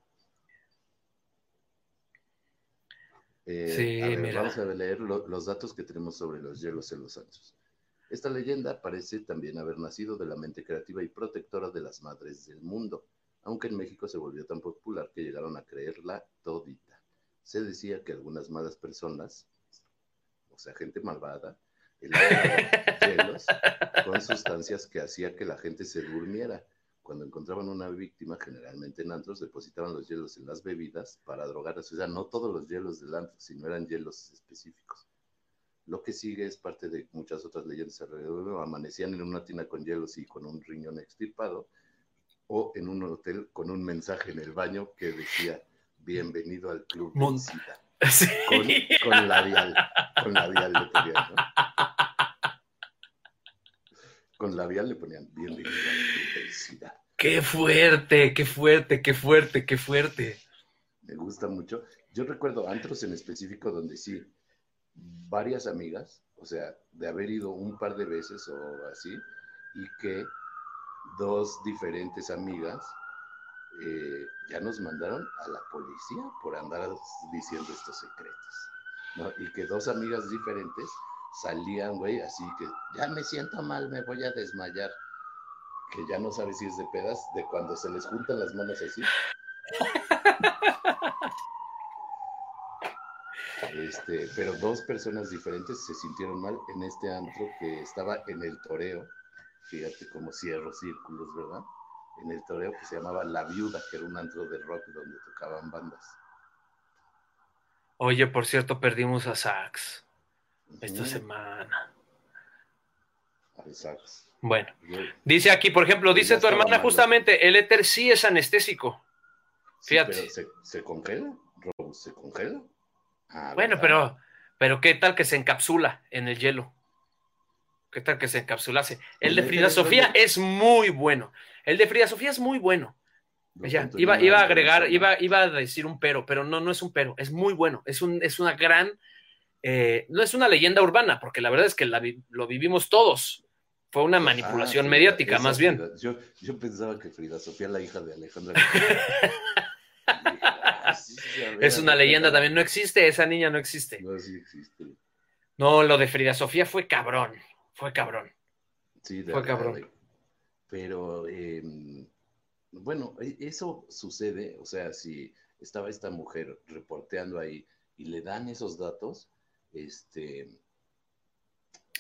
Eh, Sí, a ver, mira. Vamos a leer lo- los datos que tenemos sobre los hielos en los antros. Esta leyenda parece también haber nacido de la mente creativa y protectora de las madres del mundo, aunque en México se volvió tan popular que llegaron a creerla todita. Se decía que algunas malas personas, o sea, gente malvada, hielos con sustancias que hacía que la gente se durmiera. Cuando encontraban una víctima, generalmente en antros, depositaban los hielos en las bebidas para drogarlas. O sea, no todos los hielos del antro, sino eran hielos específicos. Lo que sigue es parte de muchas otras leyendas alrededor. Amanecían en una tina con hielos y con un riñón extirpado, o en un hotel con un mensaje en el baño que decía, bienvenido al club Mon- SIDA. Sí. Con, con labial, con labial le ponían, ¿no? Con labial le ponían. Qué fuerte, qué fuerte, qué fuerte, qué fuerte. Me gusta mucho. Yo recuerdo antros en específico donde sí, varias amigas, o sea, de haber ido un par de veces o así, y que dos diferentes amigas eh, ya nos mandaron a la policía por andar diciendo estos secretos. ¿no? Y que dos amigas diferentes salían, güey, así que ya me siento mal, me voy a desmayar. Que ya no sabes si es de pedas, de cuando se les juntan las manos así. Este, pero dos personas diferentes se sintieron mal en este antro que estaba en el toreo. Fíjate cómo cierro círculos, ¿verdad? En el toreo que se llamaba La Viuda, que era un antro de rock donde tocaban bandas. Oye, por cierto, perdimos a Sax esta semana. Exacto. Bueno, Yo- dice aquí, por ejemplo, dice tu hermana malo. justamente, el éter sí es anestésico. sí, Fíjate. pero ¿se, se congela? ¿Se congela? Ah, Bueno, ¿verdad? pero, pero ¿qué tal que se encapsula en el hielo? ¿Qué tal que se encapsulase? El de El Frida Sofía bueno. es muy bueno. El de Frida Sofía es muy bueno. Ya, iba, a agregar, iba, iba a decir un pero, pero no, no es un pero, es muy bueno. Es, un, es una gran, eh, no es una leyenda urbana, porque la verdad es que la lo vivimos todos. Fue una manipulación Ah, Frida, mediática, más bien. Yo, yo pensaba que Frida Sofía, la hija de Alejandra. Y dije, "Ah, sí, sí, a ver, Es una leyenda ¿qué tal?". también, no existe, esa niña no existe. No, sí existe. No, lo de Frida Sofía fue cabrón, fue cabrón. Sí, de Fue cabrón. Pero eh, bueno, e, eso sucede, o sea, si estaba esta mujer reporteando ahí y le dan esos datos, este...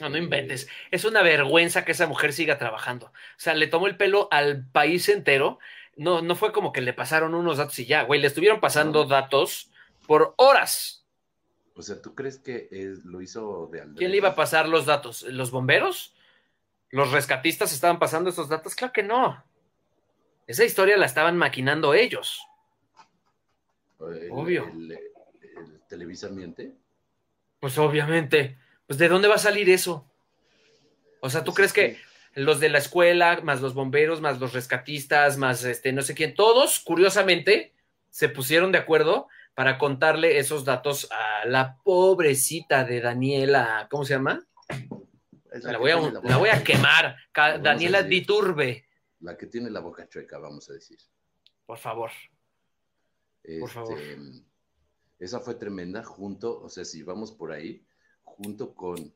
No, no inventes. Es una vergüenza que esa mujer siga trabajando. O sea, le tomó el pelo al país entero. No, no fue como que le pasaron unos datos y ya, güey. Le estuvieron pasando datos por horas. O sea, ¿tú crees que lo hizo de Andrés? ¿Quién le iba a pasar los datos? ¿Los bomberos? ¿Los rescatistas estaban pasando esos datos? Claro que no. Esa historia la estaban maquinando ellos. Obvio. El, Televisa miente? Pues obviamente. Pues ¿de dónde va a salir eso? O sea, ¿tú pues crees que, los de la escuela, más los bomberos, más los rescatistas, más este, no sé quién, todos, curiosamente, se pusieron de acuerdo para contarle esos datos a la pobrecita de Daniela, ¿cómo se llama? La, voy a, quemar. Daniela Diturbe. La que tiene la boca chueca, vamos a decir. Por favor. Por favor. Este, esa fue tremenda junto, o sea, si vamos por ahí, junto con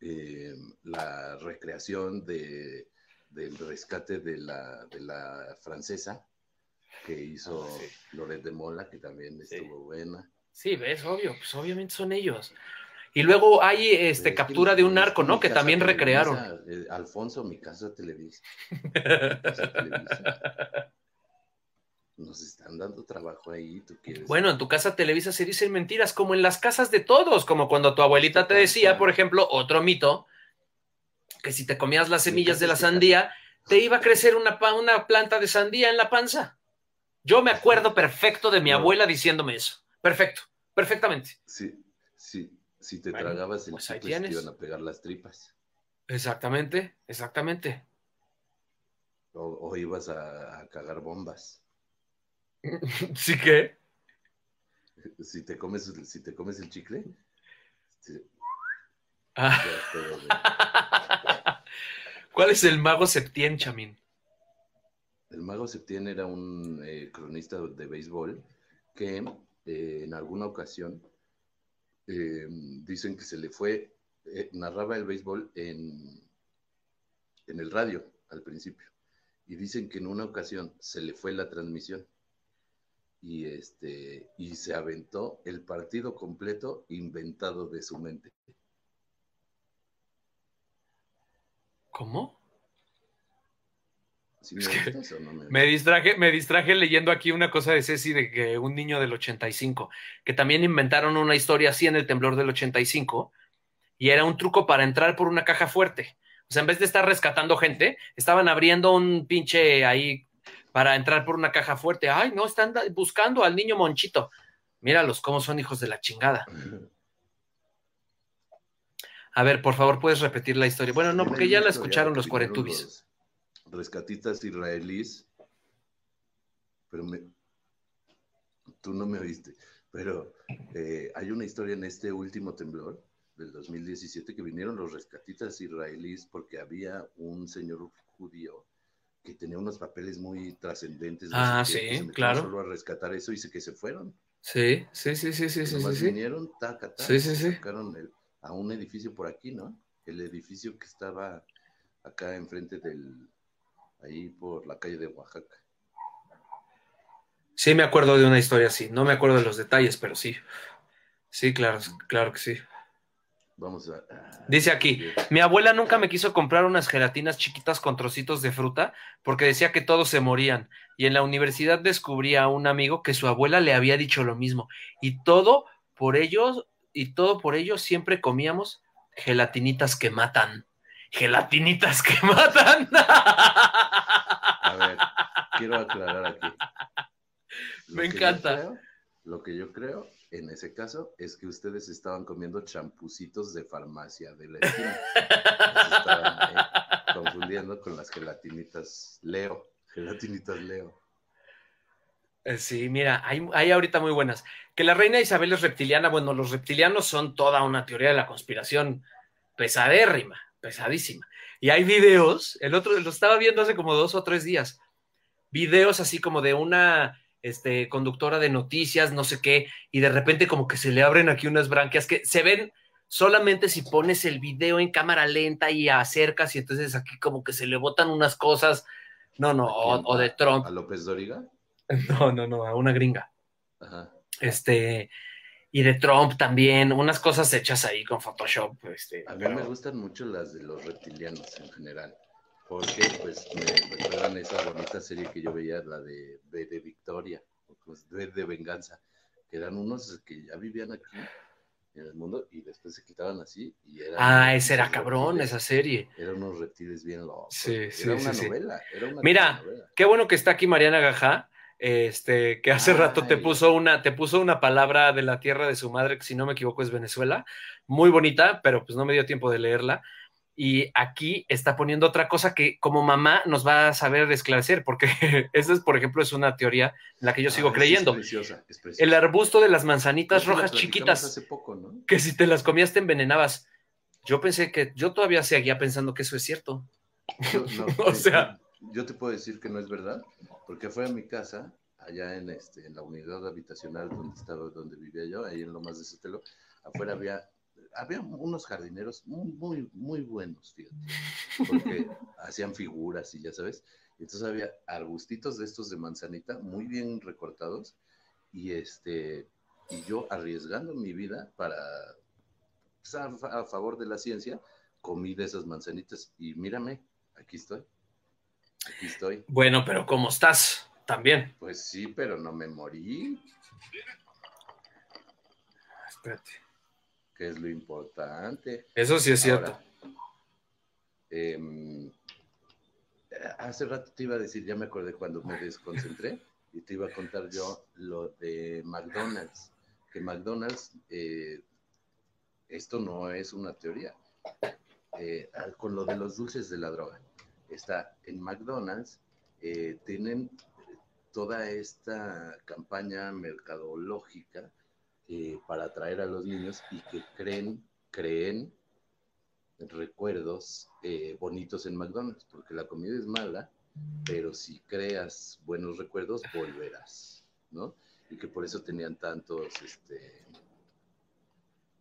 eh, la recreación de, del rescate de la, de la francesa que hizo ah, Loret de Mola, que también estuvo buena. Sí, ves, obvio, pues obviamente son ellos. Y luego hay este, captura de un narco, ¿no? Que también recrearon. Eh, Alfonso, mi casa Televisa. Mi casa Televisa. Nos están dando trabajo ahí, tú quieres. Bueno, en tu casa Televisa se dicen mentiras, como en las casas de todos, como cuando tu abuelita te decía, por ejemplo, otro mito, que si te comías las semillas de la sandía, te iba a crecer una, una planta de sandía en la panza. Yo me acuerdo perfecto de mi abuela diciéndome eso. Perfecto, perfectamente. Sí, sí. Si te tragabas el pues te iban a pegar las tripas. Exactamente, exactamente. O, ibas a cagar bombas. ¿Sí qué? Si te comes, si te comes el chicle. Ah. ¿Cuál es el mago Septién, Chamín? El mago Septién era un eh, cronista de béisbol que eh, en alguna ocasión eh, dicen que se le fue, narraba el béisbol en, en el radio al principio y dicen que en una ocasión se le fue la transmisión y este y se aventó el partido completo inventado de su mente. ¿Cómo? Me, distraje, me distraje leyendo aquí una cosa de Ceci de que un niño del 85, que también inventaron una historia así en el temblor del 85 y era un truco para entrar por una caja fuerte. O sea, en vez de estar rescatando gente, estaban abriendo un pinche ahí para entrar por una caja fuerte. Ay, no, están buscando al niño Monchito. Míralos cómo son hijos de la chingada. A ver, por favor, puedes repetir la historia. Bueno, no, porque ya la escucharon los cuarentubis. Rescatistas israelíes, pero tú no me oíste, pero eh, hay una historia en este último temblor del 2017 que vinieron los rescatistas israelíes porque había un señor judío que tenía unos papeles muy trascendentes. Ah, sí, claro. Solo a rescatar eso y que se fueron. Sí, sí, sí, sí, sí, sí. Vinieron, taca, taca, sí, sí, sí. sacaron a un edificio por aquí, ¿no? El edificio que estaba acá enfrente del, ahí por la calle de Oaxaca. Sí, me acuerdo de una historia así. No me acuerdo de los detalles, pero sí. Sí, claro, claro que sí. Vamos a. Dice aquí: Mi abuela nunca me quiso comprar unas gelatinas chiquitas con trocitos de fruta porque decía que todos se morían. Y en la universidad descubrí a un amigo que su abuela le había dicho lo mismo. Y todo por ellos, y todo por ello siempre comíamos gelatinitas que matan. Gelatinitas que matan. A ver, quiero aclarar aquí. me encanta. lo que yo creo en ese caso es que ustedes estaban comiendo champucitos de farmacia de la esquina. estaban eh, confundiendo con las gelatinitas Leo. Gelatinitas Leo. Eh, sí, mira, hay, hay, ahorita muy buenas. Que la reina Isabel es reptiliana, bueno, los reptilianos son toda una teoría de la conspiración pesadérrima, pesadísima. Y hay videos, el otro lo estaba viendo hace como dos o tres días, videos así como de una este, conductora de noticias, no sé qué, y de repente como que se le abren aquí unas branquias que se ven solamente si pones el video en cámara lenta y acercas y entonces aquí como que se le botan unas cosas. No, no, o, o de Trump. ¿A López Doriga? No, no, no, a una gringa. Ajá. Este, y de Trump también, unas cosas hechas ahí con Photoshop. Este, A mí pero- me gustan mucho las de los reptilianos en general, porque pues me recuerdan esa bonita serie que yo veía, la de B de Victoria, o pues, B de Venganza, que eran unos que ya vivían aquí en el mundo y después se quitaban así y Ah, ese era cabrón, reptiles, esa serie. Eran unos reptiles bien locos. Sí, era sí, una novela, era una Mira, novela. Qué bueno que está aquí Mariana Gajá, este, que hace rato te puso una, te puso una palabra de la tierra de su madre, que si no me equivoco es Venezuela, muy bonita, pero pues no me dio tiempo de leerla. Y aquí está poniendo otra cosa que como mamá nos va a saber esclarecer, porque esa es, por ejemplo, es una teoría en la que yo sigo Ah, creyendo. Es preciosa, es preciosa. El arbusto de las manzanitas rojas chiquitas, Hace poco, ¿no? que si te las comías te envenenabas. Yo pensé que, yo todavía seguía pensando que eso es cierto. No, O sea. Yo te puedo decir que no es verdad, porque fue a mi casa, allá en, este, en la unidad habitacional donde estaba, donde vivía yo, ahí en Lomas de Sotelo, afuera había, había unos jardineros muy, muy, muy buenos, fíjate, porque hacían figuras y ya sabes, entonces había arbustitos de estos de manzanita muy bien recortados y este, y yo arriesgando mi vida para, pues, a, a favor de la ciencia, comí de esas manzanitas y mírame, aquí estoy. Aquí estoy. Bueno, pero ¿cómo estás? También. Pues sí, pero no me morí, Espérate. que es lo importante. Eso sí es cierto. Em, hace rato te iba a decir, ya me acordé cuando me desconcentré y te iba a contar yo lo de McDonald's. Que McDonald's, eh, esto no es una teoría, eh, con lo de los dulces de la droga. Está en McDonald's, eh, tienen toda esta campaña mercadológica eh, para atraer a los niños y que creen, creen recuerdos eh, bonitos en McDonald's, porque la comida es mala, pero si creas buenos recuerdos, volverás, ¿no? Y que por eso tenían tantos, este,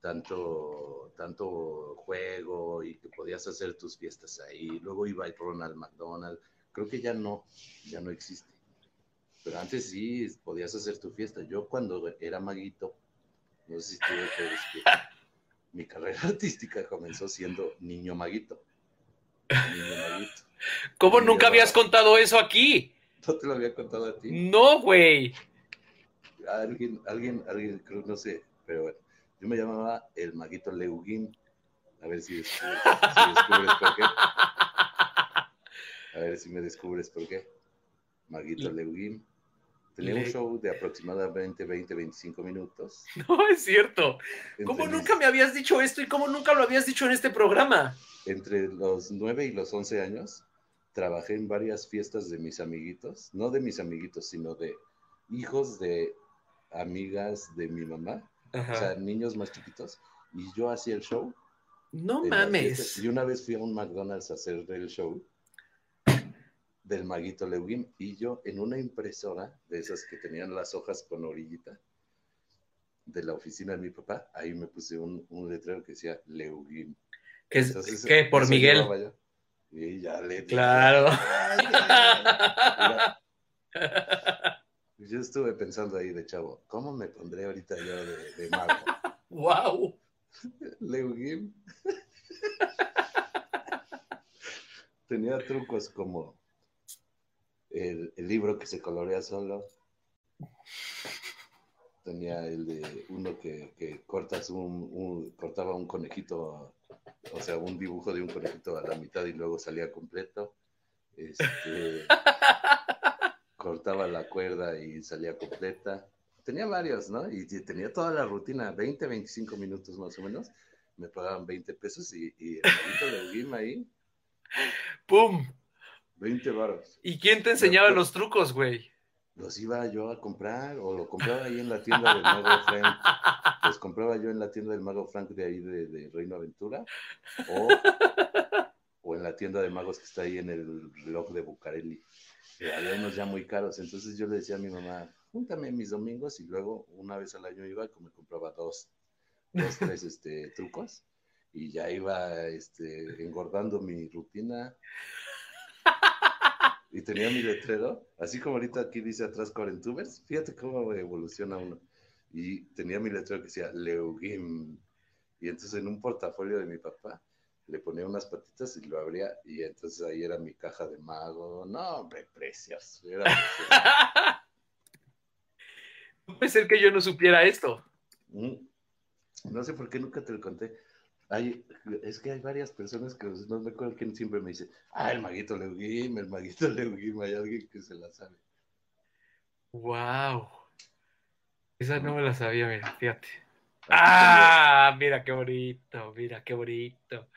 tanto, tanto juego y que podías hacer tus fiestas ahí. Luego iba Ronald McDonald, creo que ya no, ya no existe. Pero antes sí podías hacer tu fiesta. Yo cuando era maguito, no sé si recuerdas que mi carrera artística comenzó siendo niño maguito. Niño maguito. ¿Cómo nunca habías contado eso aquí? ¿No te lo había contado a ti? No, güey. Alguien, alguien, alguien, creo, no sé, pero bueno. Yo me llamaba el maguito Leuguín. A ver si descubres, si descubres por qué. A ver si me descubres por qué. Maguito Leuguín. Tenía un show de aproximadamente 20-25 minutos. No es cierto. ¿Cómo Entre nunca mis- me habías dicho esto y cómo nunca lo habías dicho en este programa? entre los 9 y los 11 años, trabajé en varias fiestas de mis amiguitos, no de mis amiguitos, sino de hijos de amigas de mi mamá, o sea, niños más chiquitos, y yo hacía el show. No mames. Y una vez fui a un McDonald's a hacer el show del maguito Leuguín, y yo en una impresora de esas que tenían las hojas con orillita de la oficina de mi papá, ahí me puse un, un letrero que decía Leuguín. ¿Qué, es- Entonces, qué? ¿Por Miguel? Y ya le Claro. "Ay, ya". Mira, Yo estuve pensando ahí de chavo, ¿cómo me pondré ahorita yo de, de mago? wow. Leuguín. Tenía trucos como el, el libro que se colorea solo. Tenía el de uno que, que cortas un, un- cortaba un conejito, o sea, un dibujo de un conejito a la mitad y luego salía completo. Este, cortaba la cuerda y salía completa. Tenía varios, ¿no? Y, tenía toda la rutina, 20, 25 minutos más o menos. Me pagaban 20 pesos y, y el de ahí, ¡Pum! 20 baros. ¿Y quién te enseñaba los trucos, güey? Los iba yo a comprar o lo compraba ahí en la tienda del Mago Frank. Los compraba yo en la tienda del Mago Frank de ahí de, de Reino Aventura o, tienda de magos que está ahí en el reloj de Bucareli. Eh, había unos ya muy caros. Entonces yo le decía a mi mamá, júntame mis domingos y luego una vez al año iba y me compraba dos. dos, tres este, trucos y ya iba este, engordando mi rutina. Y tenía mi letrero, así como ahorita aquí dice atrás Cuarentubers, fíjate cómo evoluciona uno. Y tenía mi letrero que decía Leugim. Y entonces en un portafolio de mi papá le ponía unas patitas y lo abría y entonces ahí era mi caja de mago. No, hombre, precios. Era No puede ser que yo no supiera esto. Mm. No sé por qué nunca te lo conté. Hay, es que hay varias personas que no me acuerdo quién siempre me dice, ah, el maguito Leugim, el maguito Leugim, hay alguien que se la sabe. Wow. Esa no me la sabía, mira, fíjate. Ah, mira qué bonito, mira qué bonito.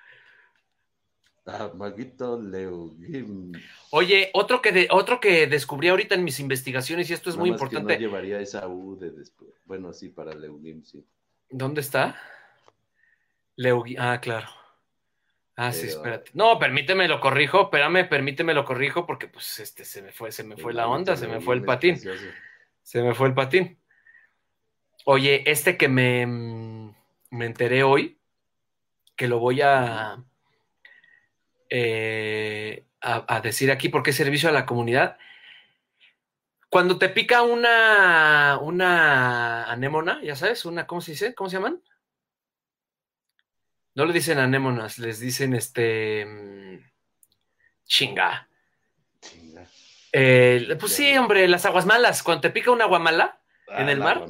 Ah, maguito Leugim. Oye, otro que, de, otro que descubrí ahorita en mis investigaciones, y esto es Nada muy más que importante. no llevaría esa U de después. Bueno, sí, para Leugim, sí. ¿Dónde está? Leugui. Ah, claro. Ah, sí, espérate. No, permíteme lo corrijo, espérame, permíteme lo corrijo, porque pues este se me fue, se me fue la onda, se me fue el Leugim patín. Se me fue el patín. Oye, este que me, mm, me enteré hoy, que lo voy a, eh, a, a decir aquí porque es servicio a la comunidad. Cuando te pica una, una anémona, ya sabes, una, ¿cómo se dice? ¿Cómo se llaman? No le dicen anémonas, les dicen este... mm, Chinga. Chinga. Eh, pues sí, hombre, las aguas malas. Cuando te pica una guamala, ¿En Ah, el la mar?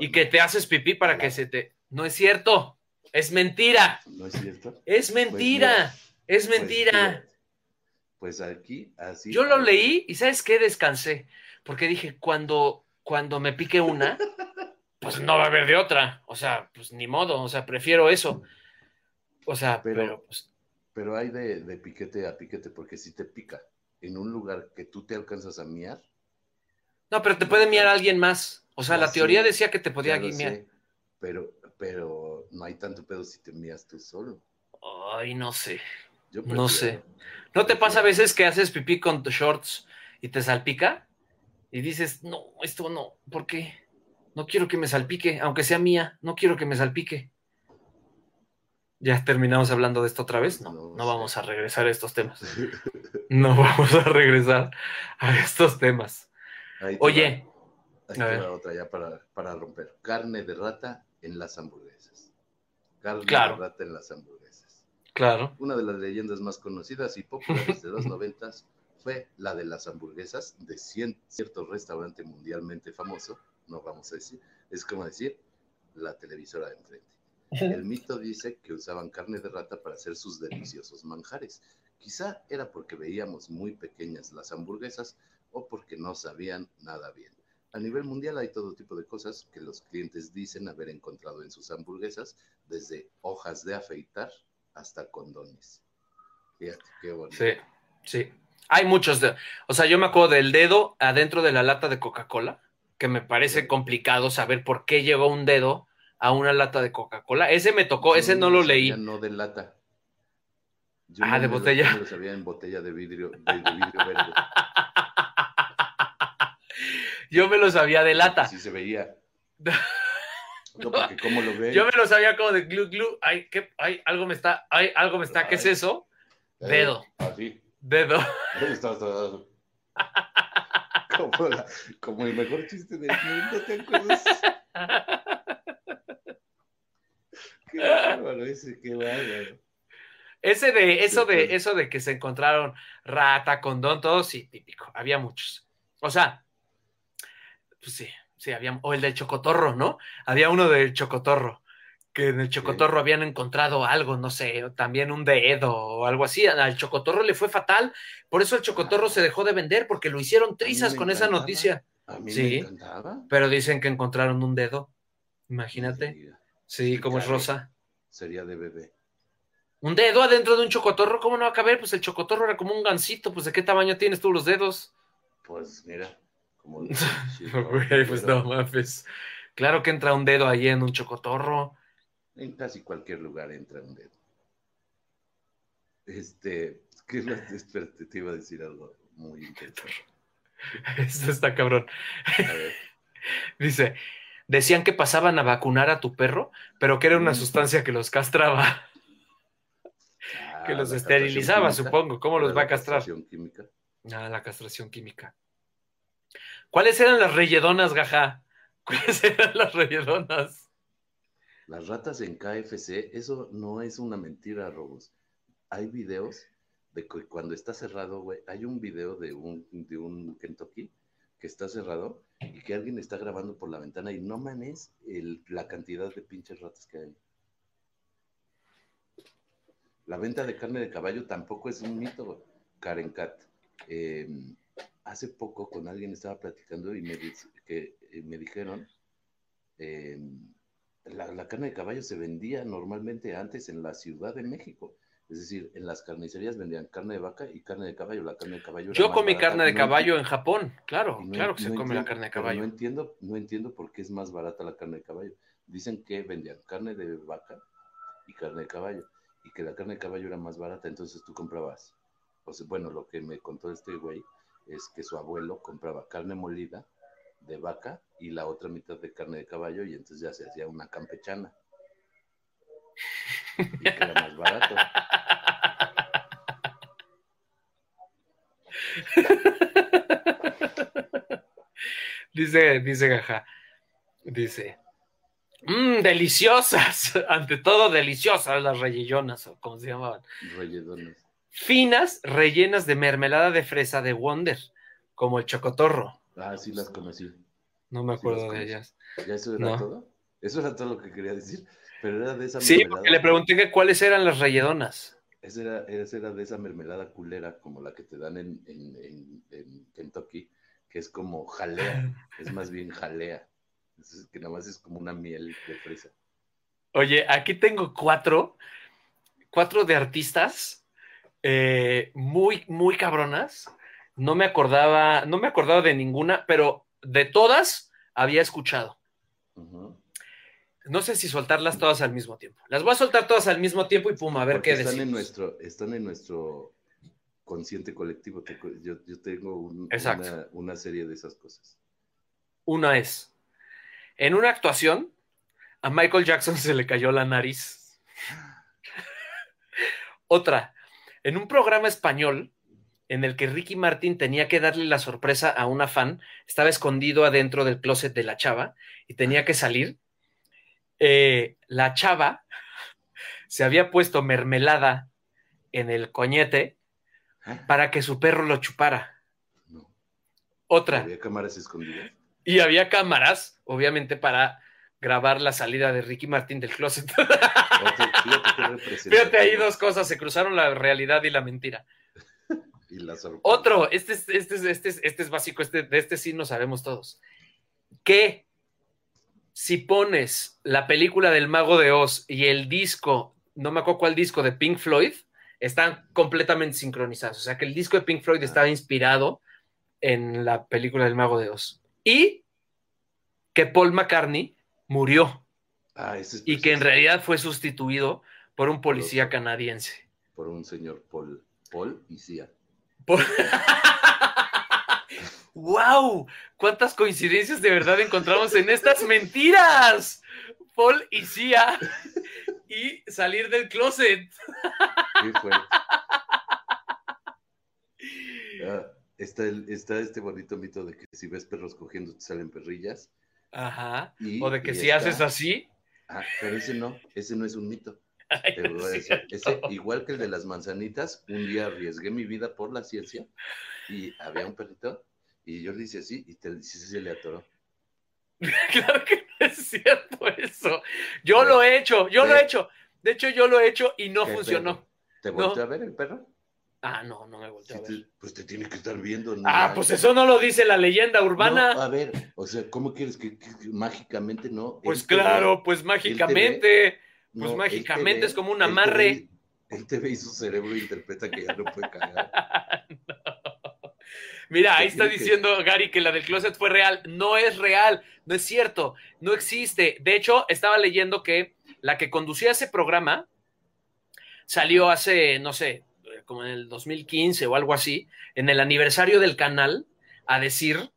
y que te haces pipí para que se te... No es cierto, es mentira, ¿No es cierto? es mentira, es Pues, mentira. Pues aquí, así. Yo lo leí y ¿sabes qué? Descansé, porque dije, cuando, cuando me pique una, pues no va a haber de otra, o sea, pues ni modo, o sea, prefiero eso. O sea, pero, Pero- pues, Pero hay de, de piquete a piquete, porque si te pica en un lugar que tú te alcanzas a miar. no, pero te puede miar alguien más. O sea, la teoría decía que te podía miar. sé, pero, pero no hay tanto pedo si te mías tú solo. Ay, no sé. Yo No sé. ¿No te pasa a veces que haces pipí con tus shorts y te salpica? Y dices, no, esto no, ¿por qué? No quiero que me salpique, aunque sea mía, no quiero que me salpique. ¿Ya terminamos hablando de esto otra vez? No, No vamos a regresar a estos temas. No vamos a regresar a estos temas. Ahí te Oye, va, ahí a te ver. va otra ya para, para romper. Carne de rata en las hamburguesas. Carne Claro. de rata en las hamburguesas. Claro, Una de las leyendas más conocidas y populares de los noventas fue la de las hamburguesas de cien- cierto restaurante mundialmente famoso, no vamos a decir, es como decir la televisora de enfrente. El mito dice que usaban carne de rata para hacer sus deliciosos manjares. Quizá era porque veíamos muy pequeñas las hamburguesas o porque no sabían nada bien. A nivel mundial hay todo tipo de cosas que los clientes dicen haber encontrado en sus hamburguesas, desde hojas de afeitar hasta condones. Fíjate, qué bonito. sí, sí. Hay muchos, de, o sea, yo me acuerdo del dedo adentro de la lata de Coca-Cola, que me parece complicado saber por qué llegó un dedo a una lata de Coca-Cola. Ese me tocó, Yo ese no lo leí. No de lata. Yo Ah, de me lo- botella. yo me lo sabía en botella de vidrio, de, de vidrio verde. Yo me lo sabía de lata. Sí se veía. No, porque cómo lo ven. Yo me lo sabía como de glu glu. Ay, ¿qué? Ay, algo me está. Ay, algo me está. ¿Qué es eso? Eh, dedo. Así. Dedo. Como, la- como el mejor chiste del mundo, ¿te acuerdas? Qué bárbaro ese, qué bárbaro. Ese de, eso de, Después. eso de que se encontraron rata, condón, todo, sí, típico. Había muchos. O sea, pues sí, sí, había, o el del chocotorro, ¿no? Había uno del chocotorro, que en el chocotorro habían encontrado algo, no sé, también un dedo o algo así. Al chocotorro le fue fatal, por eso el chocotorro se dejó de vender, porque lo hicieron trizas con esa noticia. A mí Sí. me encantaba. Pero dicen que encontraron un dedo. Imagínate. Sí, como es rosa. Sería de bebé. Un dedo adentro de un chocotorro, ¿cómo no va a caber? Pues el chocotorro era como un gansito, pues ¿de qué tamaño tienes tú los dedos? Pues mira, como Güey, pues no mames. Claro que entra un dedo ahí en un chocotorro. En casi cualquier lugar entra un dedo. Este, ¿qué? Espérate, te iba a decir algo muy interesante. Esto está cabrón. A ver, Dice, decían que pasaban a vacunar a tu perro, pero que era una Mm. sustancia que los castraba, que Ah, los la esterilizaba, química. supongo. ¿Cómo los va a la castrar? castración química. Ah, la castración química. ¿Cuáles eran las relledonas, gaja? ¿Cuáles eran las relledonas? Las ratas en KFC, eso no es una mentira, Robos. Hay videos de que cuando está cerrado, güey, hay un video de un, de un Kentucky que está cerrado y que alguien está grabando por la ventana y no mames el- la cantidad de pinches ratas que hay. La venta de carne de caballo tampoco es un mito. Karen Cat. Eh, hace poco con alguien estaba platicando y me, que, eh, me dijeron, eh, la, la carne de caballo se vendía normalmente antes en la Ciudad de México. Es decir, en las carnicerías vendían carne de vaca y carne de caballo. La carne de caballo Yo comí carne de No caballo en Japón, claro, no- claro que se come la entiendo- carne de caballo. No entiendo, no entiendo por qué es más barata la carne de caballo. Dicen que vendían carne de vaca y carne de caballo, y que la carne de caballo era más barata, entonces tú comprabas. O sea, bueno, lo que me contó este güey es que su abuelo compraba carne molida de vaca y la otra mitad de carne de caballo, y entonces ya se hacía una campechana. Y que era más barato. Dice, dice Gaja, dice, mmm, deliciosas, ante todo deliciosas las relleyonas, o como se llamaban. Relledones. Finas, rellenas de mermelada de fresa de Wonder, como el chocotorro. Ah, sí las conocí. No me Sí, acuerdo las de ellas. ¿Ya eso era No. todo? Eso era todo lo que quería decir. Pero era de esa Sí, mermelada. porque le pregunté que cuáles eran las relledonas. Esa era, esa era de esa mermelada culera, como la que te dan en, en, en- en Kentucky, que es como jalea, es más bien jalea. Es que nada más es como una miel de fresa. Oye, aquí tengo cuatro, cuatro de artistas eh, muy, muy cabronas. No me acordaba, no me acordaba de ninguna, pero de todas había escuchado. No sé si soltarlas todas al mismo tiempo. Las voy a soltar todas al mismo tiempo y pum, a ver Porque qué están decimos. en nuestro Están en nuestro consciente colectivo. Yo, yo tengo un- Exacto. una, una serie de esas cosas. Una es, en una actuación, a Michael Jackson se le cayó la nariz. Otra, en un programa español en el que Ricky Martin tenía que darle la sorpresa a una fan, estaba escondido adentro del closet de la chava y tenía que salir. Eh, la chava se había puesto mermelada en el coñete ¿Ah? para que su perro lo chupara. No. Otra, Había cámaras escondidas. y había cámaras, obviamente, para grabar la salida de Ricky Martin del closet. Fíjate ahí dos cosas, se cruzaron la realidad y la mentira. Y la. Otro, este es, este es, este es, este es básico, este, de este sí no sabemos todos. Que si pones la película del Mago de Oz y el disco, no me acuerdo cuál disco de Pink Floyd, están completamente sincronizados. O sea que el disco de Pink Floyd estaba inspirado en la película del Mago de Oz. Y que Paul McCartney murió Ah, ese es y que en realidad fue sustituido por un policía canadiense. Por un señor Paul. Paul y Cia. Por- ¡Wow! ¿Cuántas coincidencias de verdad encontramos en estas mentiras? Paul y Cia y salir del closet. Qué. Ah, está, el- está este bonito mito de que si ves perros cogiendo te salen perrillas. Ajá. Y, O de que si está- haces así. Ah, pero ese no, ese no es un mito. Ay, Te voy a decir, ese, igual que el de las manzanitas, un día arriesgué mi vida por la ciencia y había un perrito y yo le hice así y te, sí se le atoró. Claro que no es cierto eso. Yo lo he hecho, yo lo he hecho. De hecho, yo lo he hecho y no ¿Qué funcionó. perro? ¿Te No. volteó a ver el perro? Ah, no, no me volteé Sí a ver. te- pues te tiene que estar viendo. no Ah, pues eso no lo dice la leyenda urbana. No, a ver, o sea, ¿cómo quieres que, mágicamente no? pues ve, claro, pues mágicamente. no, Pues mágicamente ve, es como un amarre. Él te ve y su cerebro interpreta que ya no puede cagar. Mira, Te ahí está que- diciendo Gary que la del closet fue real. No es real, no es cierto, no existe. De hecho, estaba leyendo que la que conducía ese programa salió hace, no sé, como en el 2015 o algo así, en el aniversario del canal, a decir,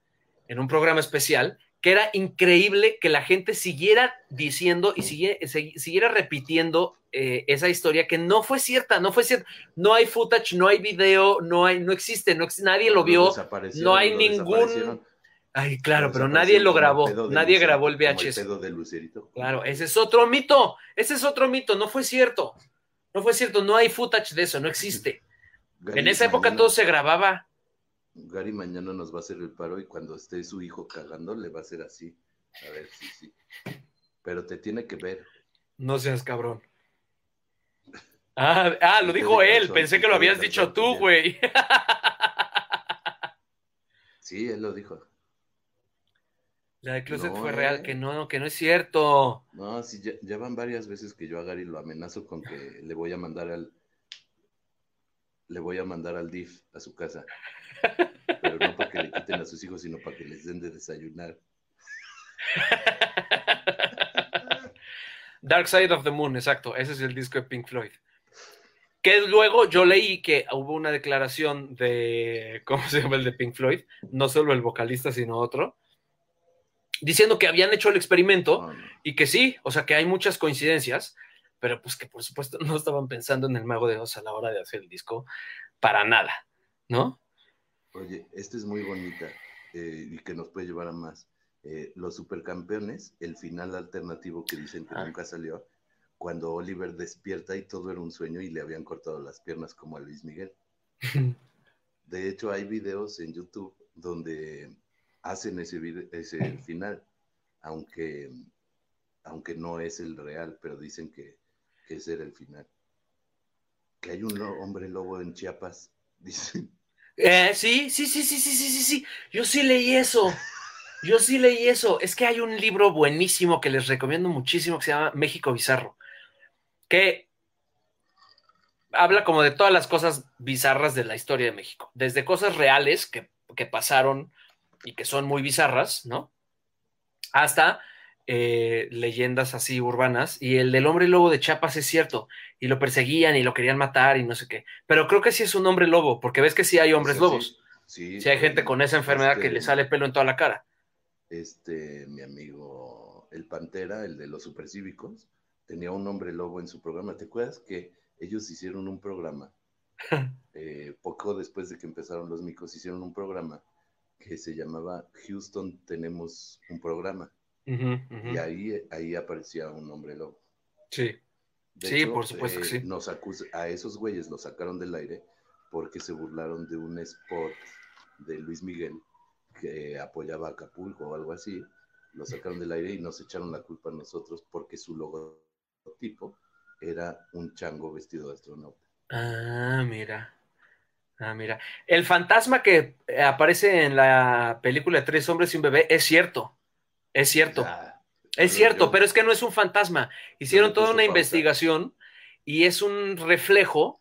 en un programa especial, que era increíble que la gente siguiera diciendo y siguiera, siguiera repitiendo eh, esa historia que no fue cierta, no fue cierta. No hay footage, no hay video, no hay, no existe, no nadie lo vio, no hay ningún. Ay, claro, pero nadie lo grabó, nadie grabó el VHS. Claro, ese es otro mito, ese es otro mito, no fue cierto, no fue cierto, no hay footage de eso, no existe. en esa época todo se grababa. Gary mañana nos va a hacer el paro y cuando esté su hijo cagando le va a hacer así. A ver, sí, sí. Pero te tiene que ver. No seas cabrón. Ah, ah lo dijo él. Pensé que lo habías dicho tú, güey. Sí, él lo dijo. La de Closet fue real, que no, que no es cierto. No, sí, ya, van varias veces que yo a Gary lo amenazo con que le voy a mandar al. Le voy a mandar al DIF a su casa. Pero no para que le quiten a sus hijos, sino para que les den de desayunar. Dark Side of the Moon, exacto. Ese es el disco de Pink Floyd. Que luego yo leí que hubo una declaración de, ¿cómo se llama el de Pink Floyd? No solo el vocalista, sino otro, diciendo que habían hecho el experimento y que sí, o sea, que hay muchas coincidencias, pero pues que por supuesto no estaban pensando en el mago de Oz a la hora de hacer el disco para nada, ¿no? Oye, esta es muy bonita eh, y que nos puede llevar a más. Eh, los supercampeones, el final alternativo que dicen que ah. nunca salió, cuando Oliver despierta y todo era un sueño y le habían cortado las piernas como a Luis Miguel. De hecho, hay videos en YouTube donde hacen ese, ese final, aunque, aunque no es el real, pero dicen que, que ese era el final. Que hay un hombre lobo en Chiapas, dicen eh, sí, sí, sí, sí, sí, sí, sí, sí. Yo sí leí eso. Yo sí leí eso. Es que hay un libro buenísimo que les recomiendo muchísimo que se llama México Bizarro, que habla como de todas las cosas bizarras de la historia de México, desde cosas reales que, que pasaron y que son muy bizarras, ¿no? Hasta eh, leyendas así urbanas, y el del hombre lobo de Chiapas es cierto, y lo perseguían y lo querían matar y no sé qué, pero creo que sí es un hombre lobo, porque ves que sí hay hombres lobos, sí, hay gente con esa enfermedad que le este sale pelo en toda la cara. Este, mi amigo, el Pantera, el de los supercívicos, tenía un hombre lobo en su programa, ¿te acuerdas que ellos hicieron un programa? Eh, poco después de que empezaron los micos, hicieron un programa que se llamaba Houston Tenemos un programa y ahí, ahí aparecía un hombre lobo. Sí. sí, por supuesto que sí. Eh, nos a esos güeyes los sacaron del aire porque se burlaron de un spot de Luis Miguel que apoyaba a Acapulco o algo así. Lo sacaron del aire y nos echaron la culpa a nosotros porque su logotipo era un chango vestido de astronauta. Ah, mira. Ah, mira. El fantasma que aparece en la película de Tres Hombres y un Bebé es cierto. Es cierto. es cierto, pero es que no es un fantasma. Hicieron toda una investigación y es un reflejo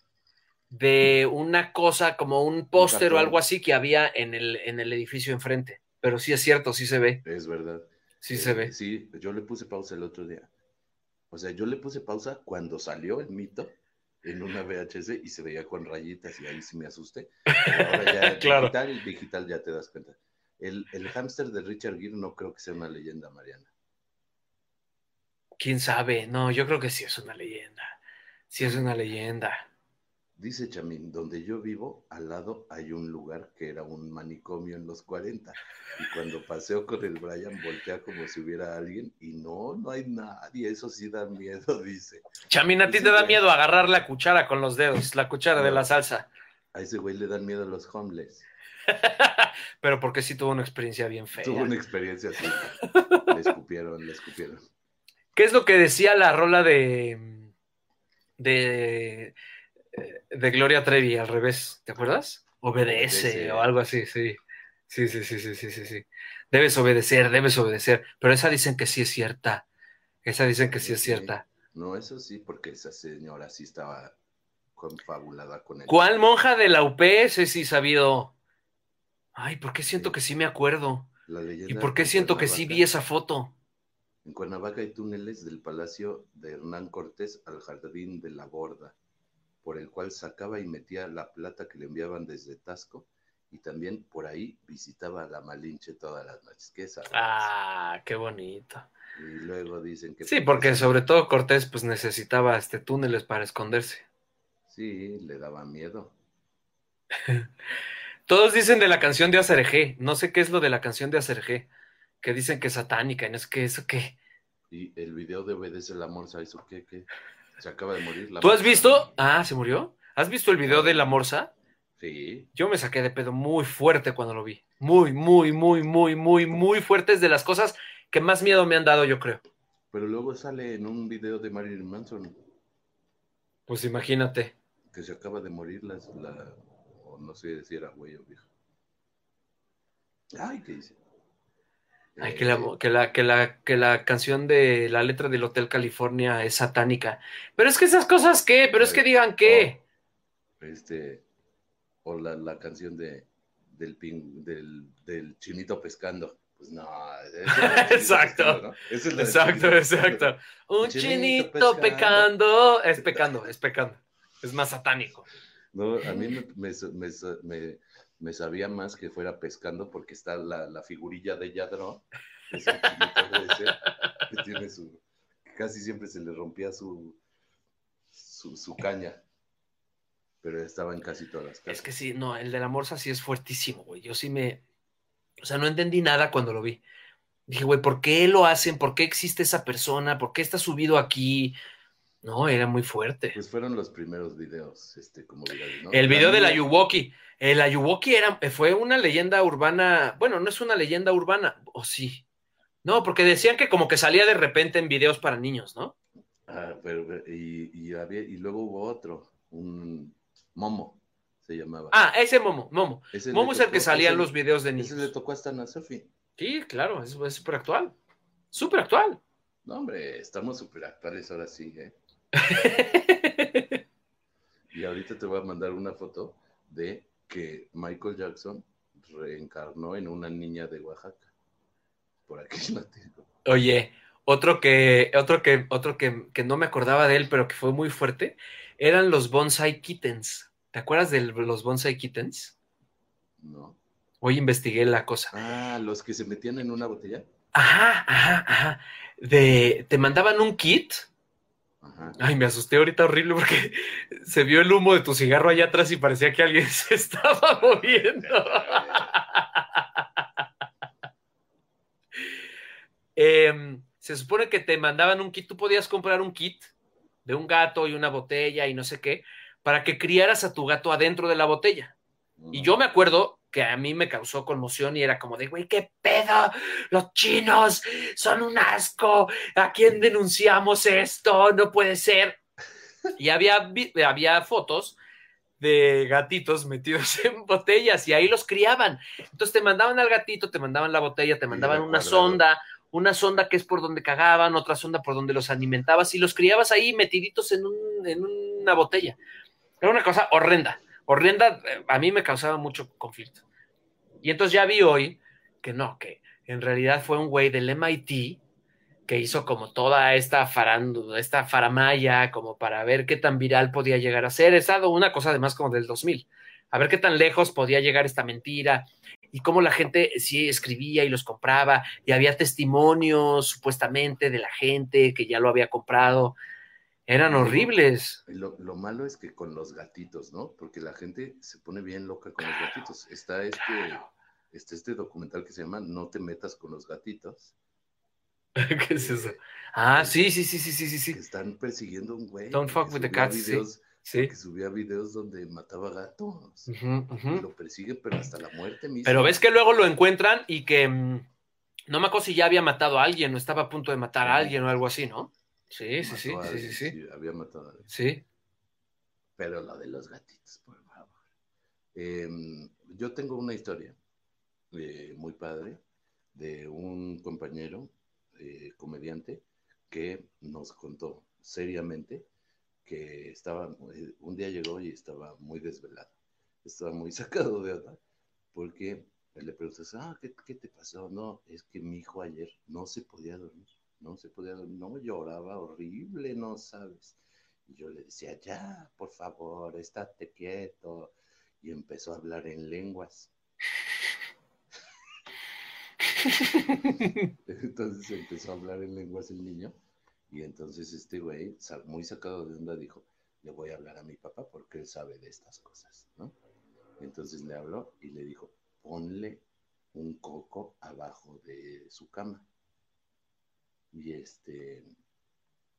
de una cosa como un póster o algo así que había en el, en el edificio enfrente. Pero sí es cierto, sí se ve. Es verdad. Sí se ve. Sí, yo le puse pausa el otro día. O sea, yo le puse pausa cuando salió el mito en una VHS y se veía con rayitas y ahí sí me asusté. ahora ya claro. digital, digital ya te das cuenta. El, el hámster de Richard Gere no creo que sea una leyenda, Mariana. ¿Quién sabe? No, yo creo que sí es una leyenda. Sí es una leyenda. Dice Chamín, donde yo vivo, al lado hay un lugar que era un manicomio en los 40. Y cuando paseo con el Brian, voltea como si hubiera alguien y no, no hay nadie. Eso sí da miedo, dice. Chamín, a ti te da miedo agarrar la cuchara con los dedos, la cuchara de la salsa. A ese güey le dan miedo los homeless. Pero porque sí tuvo una experiencia bien fea. Tuvo una experiencia así. le escupieron, le escupieron. ¿Qué es lo que decía la rola de. de. De Gloria Trevi al revés? ¿Te acuerdas? Obedece, o algo así, sí. Sí, sí, sí, sí, sí, sí, sí. Debes obedecer, debes obedecer. Pero esa dicen que sí es cierta. Esa dicen que sí es cierta. No, eso sí, porque esa señora sí estaba confabulada con él. ¿Cuál monja de la UP? sí sabido. Ay, ¿por qué siento que sí me acuerdo? ¿Y por qué siento que sí vi esa foto? En Cuernavaca hay túneles del palacio de Hernán Cortés al jardín de la Borda, por el cual sacaba y metía la plata que le enviaban desde Tasco y también por ahí visitaba a la Malinche todas las noches. Qué. Ah, qué bonito. Y luego dicen que... Sí, porque sobre todo Cortés pues necesitaba este túneles para esconderse. Sí, le daba miedo. Todos dicen de la canción de Acerejé. No sé qué es lo de la canción de Acerejé. Que dicen que es satánica y no es que eso qué. Y el video de Obedece la Morsa, ¿eso qué? qué? Se acaba de morir. La ¿Tú has morsa. visto? Ah, ¿se murió? ¿Has visto el video de la morsa? Sí. Yo me saqué de pedo muy fuerte cuando lo vi. Muy, muy, muy, muy, muy, muy fuerte. Es de las cosas que más miedo me han dado, yo creo. Pero luego sale en un video de Marilyn Manson Pues imagínate. que se acaba de morir la, la- o no sé si era güey o vieja. Ay, ¿qué dice? Ay, que la, que, la, que, la, que la canción de la letra del Hotel California es satánica. Pero es que esas cosas, ¿qué? Pero es que digan qué. Este, o la, la canción de del, pin, del, del chinito pescando. Pues no. es Exacto. Exacto, chinito exacto. Un Chinito pecando. Es pecando, es pecando. Es más satánico. No, a mí me, me, me, me- me sabía más que fuera pescando porque está la, la figurilla de Yadro, que es que tiene su, casi siempre se le rompía su, su, su caña, pero estaba en casi todas las casas. Es que sí, no, el de la morsa sí es fuertísimo, güey. Yo sí me. O sea, no entendí nada cuando lo vi. Dije, güey, ¿por qué lo hacen? ¿Por qué existe esa persona? ¿Por qué está subido aquí? No, era muy fuerte. Pues fueron los primeros videos, este, como virales, ¿no? El video La del niña- Ayuwoki. El Ayuwoki era, fue una leyenda urbana. Bueno, no es una leyenda urbana, o sí. No, porque decían que como que salía de repente en videos para niños, ¿no? Ah, pero, pero- y, y, había, y luego hubo otro, un Momo, se llamaba. Ah, ese Momo, Momo. Ese Momo es el que salía en los videos de Ese le niños. tocó hasta a Sofi. Sí, claro, es súper actual. Súper actual. No, hombre, estamos súper actuales ahora sí, ¿eh? Y ahorita te voy a mandar una foto de que Michael Jackson reencarnó en una niña de Oaxaca. Por aquí la tengo. Oye, otro que, otro que, otro que, que no me acordaba de él, pero que fue muy fuerte, eran los Bonsai Kittens. ¿Te acuerdas de los Bonsai Kittens? No. Hoy investigué la cosa. Ah, los que se metían en una botella. Ajá, ajá, ajá. De, te mandaban un kit. Ajá. Ay, me asusté ahorita horrible porque se vio el humo de tu cigarro allá atrás y parecía que alguien se estaba moviendo. Em, se supone que te mandaban un kit, tú podías comprar un kit de un gato y una botella y no sé qué, para que criaras a tu gato adentro de la botella. Y yo me acuerdo que a mí me causó conmoción y era como de, güey, ¿qué pedo? Los chinos son un asco. ¿A quién denunciamos esto? No puede ser. Y había, había fotos de gatitos metidos en botellas y ahí los criaban. Entonces te mandaban al gatito, te mandaban la botella, te mandaban una sonda, una sonda que es por donde cagaban, otra sonda por donde los alimentabas y los criabas ahí metiditos en, un- en una botella. Era una cosa horrenda, horrenda, eh, a mí me causaba mucho conflicto. Y entonces ya vi hoy que no, que en realidad fue un güey del MIT que hizo como toda esta farándula, esta faramaya, como para ver qué tan viral podía llegar a ser. Es algo- una cosa además como del 2000. A ver qué tan lejos podía llegar esta mentira y cómo la gente sí escribía y los compraba y había testimonios supuestamente de la gente que ya lo había comprado. Eran horribles. Lo, lo malo es que con los gatitos, ¿no? Porque la gente se pone bien loca con los gatitos. Está este, está este documental que se llama No te metas con los gatitos. ¿Qué es eso? Ah, sí, sí, sí, sí, sí, sí, Que sí. están persiguiendo a un güey. Don't fuck with the cats, videos- Sí. Que subía videos donde mataba gatos. Y lo persigue, pero hasta la muerte misma. Pero ves que luego lo encuentran y que mm, no me acuerdo si ya había matado a alguien o estaba a punto de matar a alguien o algo así, ¿no? Sí, sí, sí, sí, sí, sí. Había matado a alguien. Sí. Pero lo de los gatitos, por favor. Em, yo tengo una historia eh, muy padre de un compañero eh, comediante que nos contó seriamente que estaba, eh, un día llegó y estaba muy desvelado, estaba muy sacado de onda, porque le preguntas, ah, ¿qué, qué te pasó? No, es que mi hijo ayer no se podía dormir, no se podía dormir, no, lloraba horrible, no sabes. Y yo le decía, ya, por favor, estate quieto. Y empezó a hablar en lenguas. Entonces empezó a hablar en lenguas el niño y entonces este güey, muy sacado de onda, dijo, le voy a hablar a mi papá porque él sabe de estas cosas, ¿no? Entonces le habló y le dijo, ponle un coco abajo de su cama. Y este,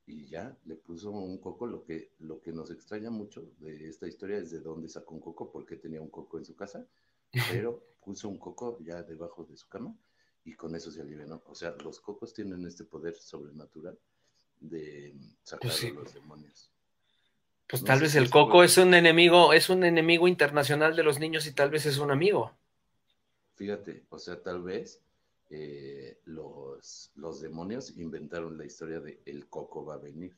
y ya le puso un coco. Lo que, lo que nos extraña mucho de esta historia es de dónde sacó un coco, porque tenía un coco en su casa, pero puso un coco ya debajo de su cama y con eso se alivió. O sea, los cocos tienen este poder sobrenatural de sacar Pues sí. a los demonios. Pues No tal vez el coco es un enemigo, es un enemigo internacional de los niños y tal vez es un amigo. Fíjate, o sea, tal vez eh, los, los demonios inventaron la historia de el coco va a venir.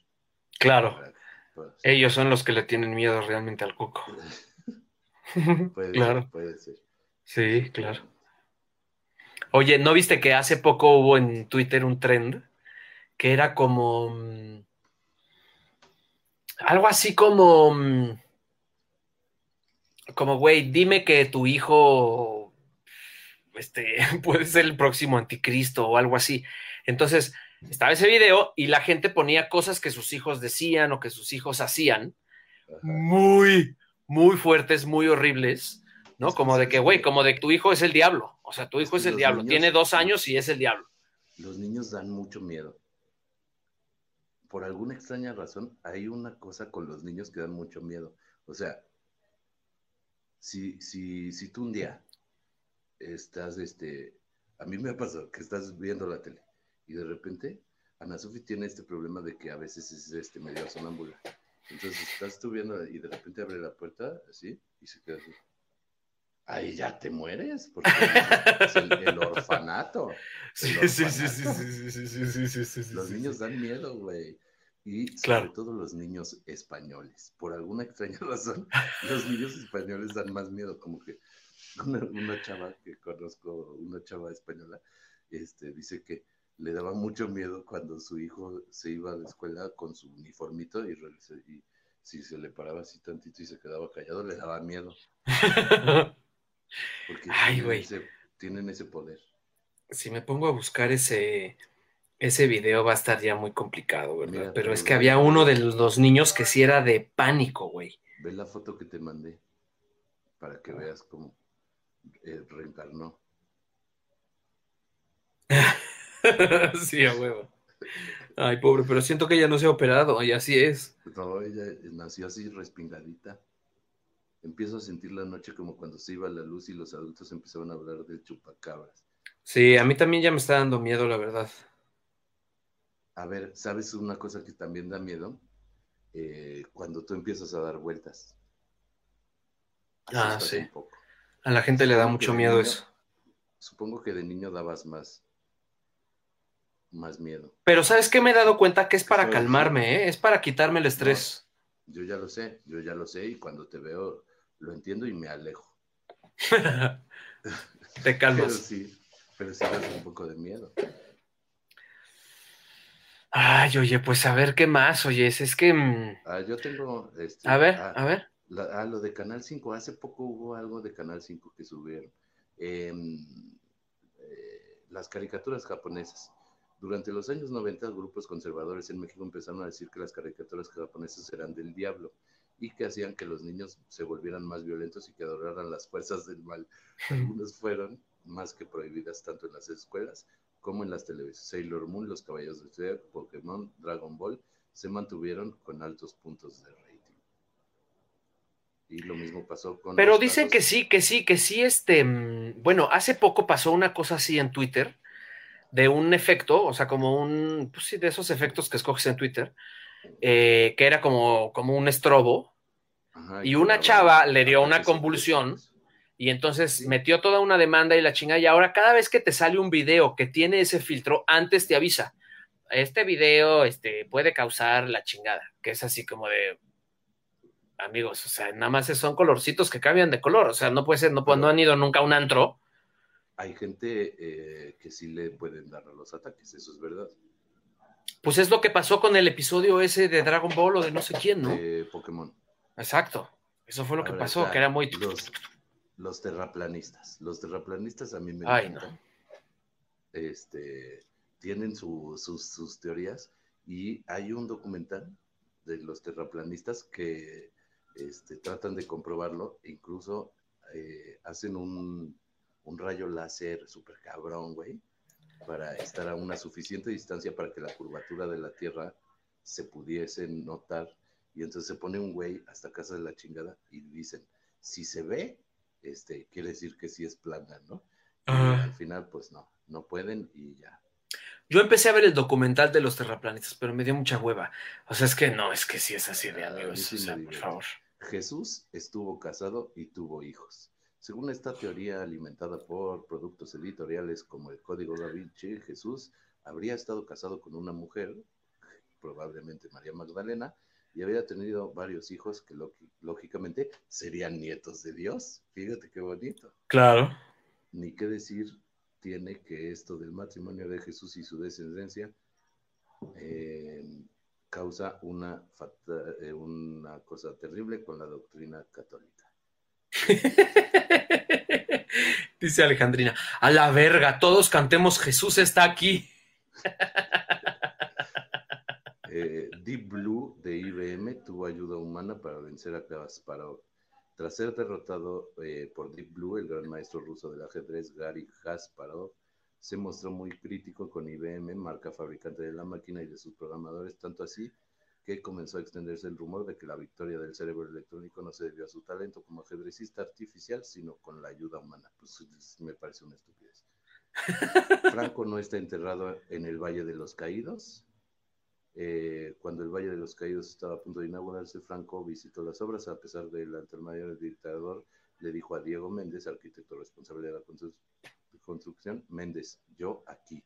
Claro, Para- para- ellos son los que le tienen miedo realmente al coco. Puede claro, ser, puede ser. sí, claro. Oye, ¿no viste que hace poco hubo en Twitter un trend que era como mm, algo así como mm, como güey, dime que tu hijo este puede ser el próximo anticristo o algo así. Entonces, estaba ese video y la gente ponía cosas que sus hijos decían o que sus hijos hacían Ajá. muy muy fuertes, muy horribles, ¿no? Como de que, güey, como de que tu hijo es el diablo. O sea, tu Es hijo que es el diablo. niños- Tiene dos años y es el diablo. Los niños dan mucho miedo. Por alguna extraña razón, hay una cosa con los niños que dan mucho miedo. O sea, si, si, si tú un día estás, este, a mí me ha pasado que estás viendo la tele y de repente Ana Sofi tiene este problema de que a veces es este, medio sonámbula. Entonces estás tú viendo y de repente abre la puerta así y se queda así. Ahí ya te mueres, porque es el, el orfanato. Sí, sí, sí, sí, sí, sí, sí, sí, sí, Los niños dan miedo, güey. Y sobre Claro. todo los niños españoles. Por alguna extraña razón, los niños españoles dan más miedo. Como que una, una chava que conozco, una chava española, este, dice que le daba mucho miedo cuando su hijo se iba a la escuela con su uniformito y, si se le paraba así tantito y se quedaba callado, le daba miedo. Porque Ay, tienen, ese, tienen ese poder. Si me pongo a buscar ese, ese video va a estar ya muy complicado, ¿verdad? Mira, Pero es que había uno de los, los niños que sí era de pánico, güey. Ve la foto que te mandé para que veas cómo eh, reencarnó. sí, a huevo. Ay, pobre, pero siento que ella no se ha operado y así es. No, ella nació así respingadita. Empiezo a sentir la noche como cuando se iba la luz y los adultos empezaban a hablar del chupacabras. Sí, a mí también ya me está dando miedo, la verdad. A ver, ¿sabes una cosa que también da miedo? Eh, cuando tú empiezas a dar vueltas. Ah, sí. un poco. A la gente le da mucho miedo niño- eso. Supongo que de niño dabas más, más miedo. Pero ¿sabes qué me he dado cuenta? Que es para calmarme, ¿eh? Es para quitarme el estrés. Yo ya lo sé, yo ya lo sé y cuando te veo lo entiendo y me alejo. Te Pero calmas. sí, pero sí das un poco de miedo. Ay, oye, pues a ver qué más, oye, es que... mm, Ah, yo tengo, este, A ver, ah, a ver. La- ah, lo de Canal 5, hace poco hubo algo de Canal 5 que subieron. Em, eh, las caricaturas japonesas. Durante los años 90, grupos conservadores en México empezaron a decir que las caricaturas japonesas eran del diablo y que hacían que los niños se volvieran más violentos y que adoraran las fuerzas del mal. Algunas fueron más que prohibidas tanto en las escuelas como en las televisiones. Sailor Moon, Los Caballeros de Zodiac, Pokémon, Dragon Ball se mantuvieron con altos puntos de rating. Y lo mismo pasó con. Pero dicen casos- que sí, que sí, que sí, este, mm, bueno, hace poco pasó una cosa así en Twitter, de un efecto, o sea, como un, pues sí, de esos efectos que escoges en Twitter, eh, que era como, como un estrobo, Ajá, y una chava le dio una convulsión, y entonces Sí. metió toda una demanda y la chinga, y ahora cada vez que te sale un video que tiene ese filtro, antes te avisa, este video este, puede causar la chingada, que es así como de, amigos, o sea, nada más son colorcitos que cambian de color, o sea, no puede ser, no, no han ido nunca a un antro. Hay gente eh, que sí le pueden dar a los ataques, eso es verdad. Pues es lo que pasó con el episodio ese de Dragon Ball o de no sé quién, ¿no? De Pokémon. Exacto. Eso fue lo que pasó, está, que era muy... Los, Los terraplanistas. Los terraplanistas a mí me Ay, encantan. Este, tienen su- sus, sus teorías y hay un documental de los terraplanistas que este, tratan de comprobarlo, incluso eh, hacen un, un rayo láser súper cabrón, güey, para estar a una suficiente distancia para que la curvatura de la Tierra se pudiese notar. Y entonces se pone un güey hasta casa de la chingada y dicen, si se ve, este, quiere decir que sí es plana, ¿no? Y Ah. al final, pues no, no pueden y ya. Yo empecé a ver el documental de los terraplanistas, pero me dio mucha hueva. O sea, es que no, es que sí es así de Ah, amigos. sí O sea, por favor. Jesús estuvo casado y tuvo hijos. Según esta teoría alimentada por productos editoriales como el Código da Vinci, Jesús habría estado casado con una mujer, probablemente María Magdalena, y había tenido varios hijos que lógi- lógicamente serían nietos de Dios. Fíjate qué bonito. Claro. Ni qué decir tiene que esto del matrimonio de Jesús y su descendencia eh, causa una, eh, una cosa terrible con la doctrina católica. Dice Alejandrina, a la verga, todos cantemos Jesús está aquí. Eh, Deep Blue de IBM tuvo ayuda humana para vencer a Kasparov. Tras ser derrotado eh, por Deep Blue, el gran maestro ruso del ajedrez Gary Kasparov se mostró muy crítico con IBM, marca fabricante de la máquina y de sus programadores, tanto así que comenzó a extenderse el rumor de que la victoria del cerebro electrónico no se debió a su talento como ajedrecista artificial, sino con la ayuda humana. Pues es- me parece una estupidez. Franco no está enterrado en el Valle de los Caídos. Eh, cuando el Valle de los Caídos estaba a punto de inaugurarse, Franco visitó las obras. A pesar del del dictador, le dijo a Diego Méndez, arquitecto responsable de la constru- construcción, Méndez, yo aquí.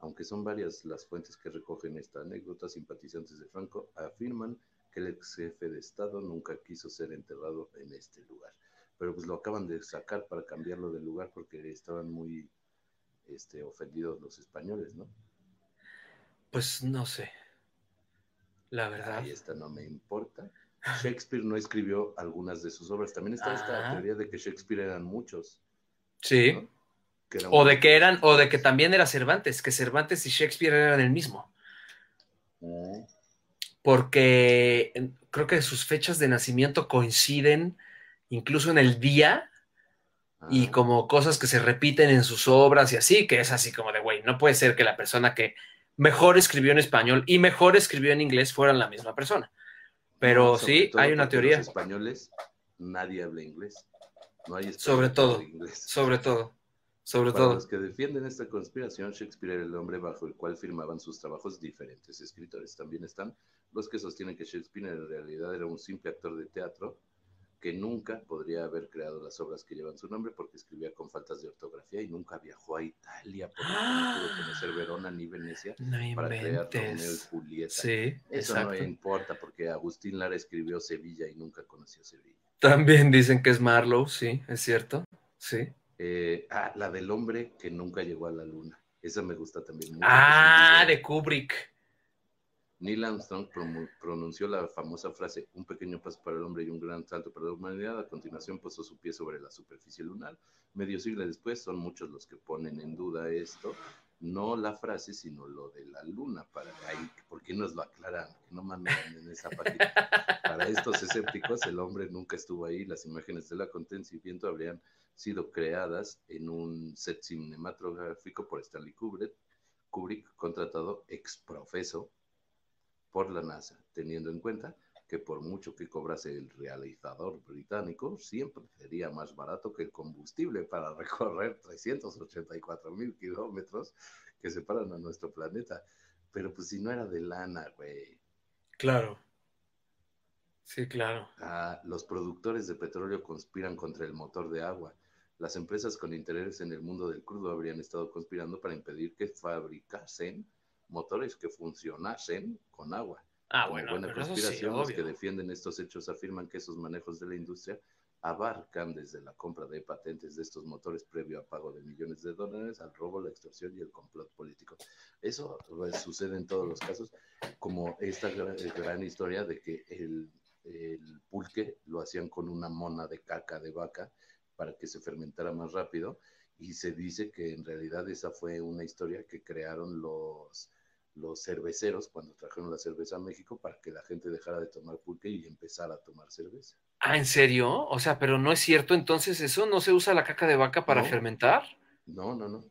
Aunque son varias las fuentes que recogen esta anécdota, simpatizantes de Franco afirman que el ex jefe de Estado nunca quiso ser enterrado en este lugar. Pero pues lo acaban de sacar para cambiarlo del lugar porque estaban muy este, ofendidos los españoles, ¿no? Pues no sé. La verdad. Ahí esta no me importa. Shakespeare no escribió algunas de sus obras. También está esta Ah. teoría de que Shakespeare eran muchos. Sí. ¿no? Que O de que eran, o de que también era Cervantes, que Cervantes y Shakespeare eran el mismo. Mm, Porque creo que sus fechas de nacimiento coinciden incluso en el día y ah, como cosas que se repiten en sus obras y así, que es así como de, güey, no puede ser que la persona que mejor escribió en español y mejor escribió en inglés fueran la misma persona. Pero sobre sí, hay una teoría. Los españoles, nadie habla inglés. No hay Sobre todo, inglés. Sobre todo, sobre Para todo. los que defienden esta conspiración, Shakespeare era el hombre bajo el cual firmaban sus trabajos diferentes escritores. También están los que sostienen que Shakespeare en realidad era un simple actor de teatro que nunca podría haber creado las obras que llevan su nombre porque escribía con faltas de ortografía y nunca viajó a Italia, por lo que no pudo conocer Verona ni Venecia No para crear Romeo y. Julieta. Sí, Eso exacto. no importa porque Agustín Lara escribió Sevilla y nunca conoció Sevilla. También dicen que es Marlowe, sí, es cierto. Sí. Eh, ah, la del hombre que nunca llegó a la luna. Esa me gusta también mucho. Ah, de Kubrick. Neil Armstrong pronunció la famosa frase, un pequeño paso para el hombre y un gran salto para la humanidad. A continuación posó su pie sobre la superficie lunar. Medio siglo después son muchos los que ponen en duda esto, no la frase, sino lo de la luna. Para ahí, ¿Por qué nos lo aclaran? No mandan en esa página. Para estos escépticos, el hombre nunca estuvo ahí. Las imágenes del acontecimiento habrían sido creadas en un set cinematográfico por Stanley Kubrick, Kubrick contratado ex profeso por la NASA, teniendo en cuenta que por mucho que cobrase el realizador británico, siempre sería más barato que el combustible para recorrer 384 mil kilómetros que separan a nuestro planeta. Pero pues si no era de lana, güey. Claro. Sí, claro. Ah, los productores de petróleo conspiran contra el motor de agua. Las empresas con intereses en el mundo del crudo habrían estado conspirando para impedir que fabricasen motores que funcionasen con agua. Ah, Como bueno, buena sí, conspiración, los que defienden estos hechos afirman que esos manejos de la industria abarcan desde la compra de patentes de estos motores previo a pago de millones de dólares al robo, la extorsión y el complot político. Eso pues, sucede en todos los casos, como esta gran, gran historia de que el, el pulque lo hacían con una mona de caca de vaca para que se fermentara más rápido. Y se dice que en realidad esa fue una historia que crearon los, los cerveceros cuando trajeron la cerveza a México para que la gente dejara de tomar pulque y empezara a tomar cerveza. Ah, ¿en serio? O sea, pero no es cierto, entonces eso no se usa la caca de vaca para No. fermentar. No, no, no,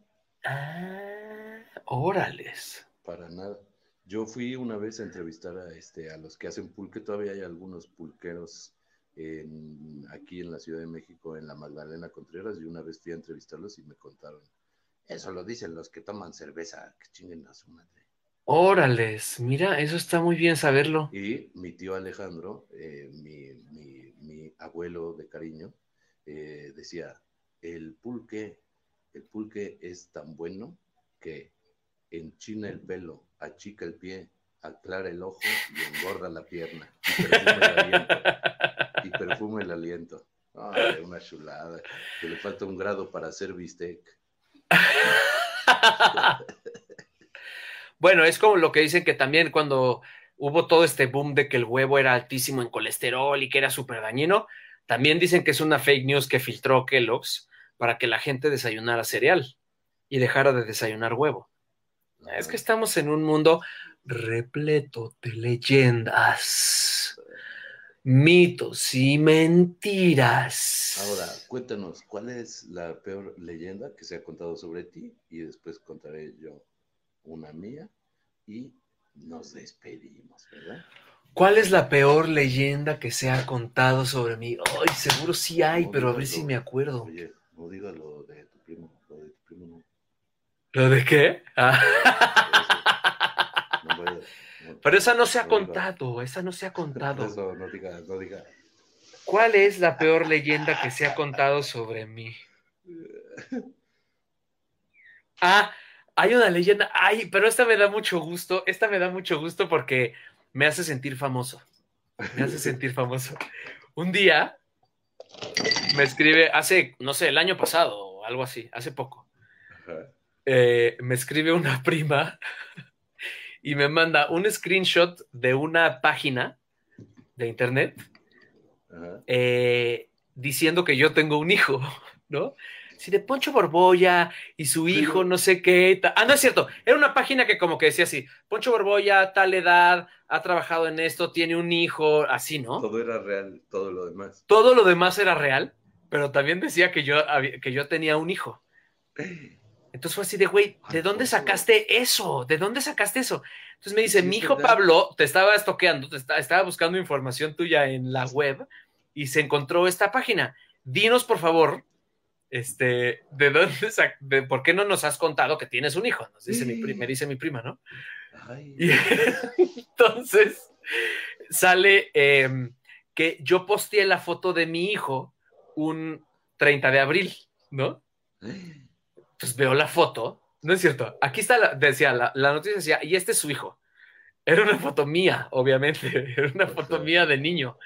Ah, órales. para nada. Yo fui una vez a entrevistar a, este, a los que hacen pulque, todavía hay algunos pulqueros en- aquí en la Ciudad de México, en la Magdalena Contreras, y una vez fui a entrevistarlos y me contaron, eso lo dicen los que toman cerveza, que chinguen a su madre. Órales, mira, eso está muy bien saberlo. Y mi tío Alejandro, eh, mi, mi- mi abuelo de cariño, eh, decía, el pulque, el pulque es tan bueno que enchina el pelo, achica el pie, aclara el ojo y engorda la pierna. Y perfuma el aliento. Y perfuma el aliento. Ay, una chulada. Que le falta un grado para hacer bistec. Bueno, es como lo que dicen que también cuando hubo todo este boom de que el huevo era altísimo en colesterol y que era súper dañino, también dicen que es una fake news que filtró Kellogg's para que la gente desayunara cereal y dejara de desayunar huevo. Es que estamos en un mundo repleto de leyendas, mitos y mentiras. Ahora, cuéntanos, ¿cuál es la peor leyenda que se ha contado sobre ti? Y después contaré yo una mía y nos despedimos, ¿verdad? ¿Cuál es la peor leyenda que se ha contado sobre mí? Ay, seguro sí hay, No pero a ver digas si lo- me acuerdo. Oye, no digas lo de tu primo, lo de tu primo no. ¿Lo de qué? Ah. No- Pero esa no se ha no contado, esa no se ha contado. Eso, no digas, no digas. ¿Cuál es la peor leyenda que se ha contado sobre mí? Ah, hay una leyenda. Ay, pero esta me da mucho gusto. Esta me da mucho gusto porque me hace sentir famoso. Me hace sentir famoso. Un día me escribe, hace, no sé, el año pasado o algo así, hace poco. Eh, me escribe una prima y me manda un screenshot de una página de internet eh, diciendo que yo tengo un hijo, ¿no? Si de Poncho Borbolla y su hijo, no sé qué. Ah, no es cierto. Era una página que como que decía así, Poncho Borbolla, tal edad, ha trabajado en esto, tiene un hijo, así, ¿no? Todo era real, todo lo demás. Todo lo demás era real, pero también decía que yo, había- que yo tenía un hijo. Entonces fue así de, güey, ¿de dónde sacaste eso? ¿De dónde sacaste eso? Entonces me dice, Sí, mi hijo verdad. Pablo te estaba estoqueando, te está- estaba buscando información tuya en la web y se encontró esta página. Dinos, por favor, este, ¿de dónde de por qué no nos has contado que tienes un hijo? Nos dice mi pri- me dice mi prima, ¿no? Ay, Y entonces sale em, que yo posteé la foto de mi hijo un 30 de abril, ¿no? Pues veo la foto, no es cierto, aquí está, la, decía, la, la noticia decía, y este es su hijo. Era una foto mía, obviamente, era una foto mía de niño.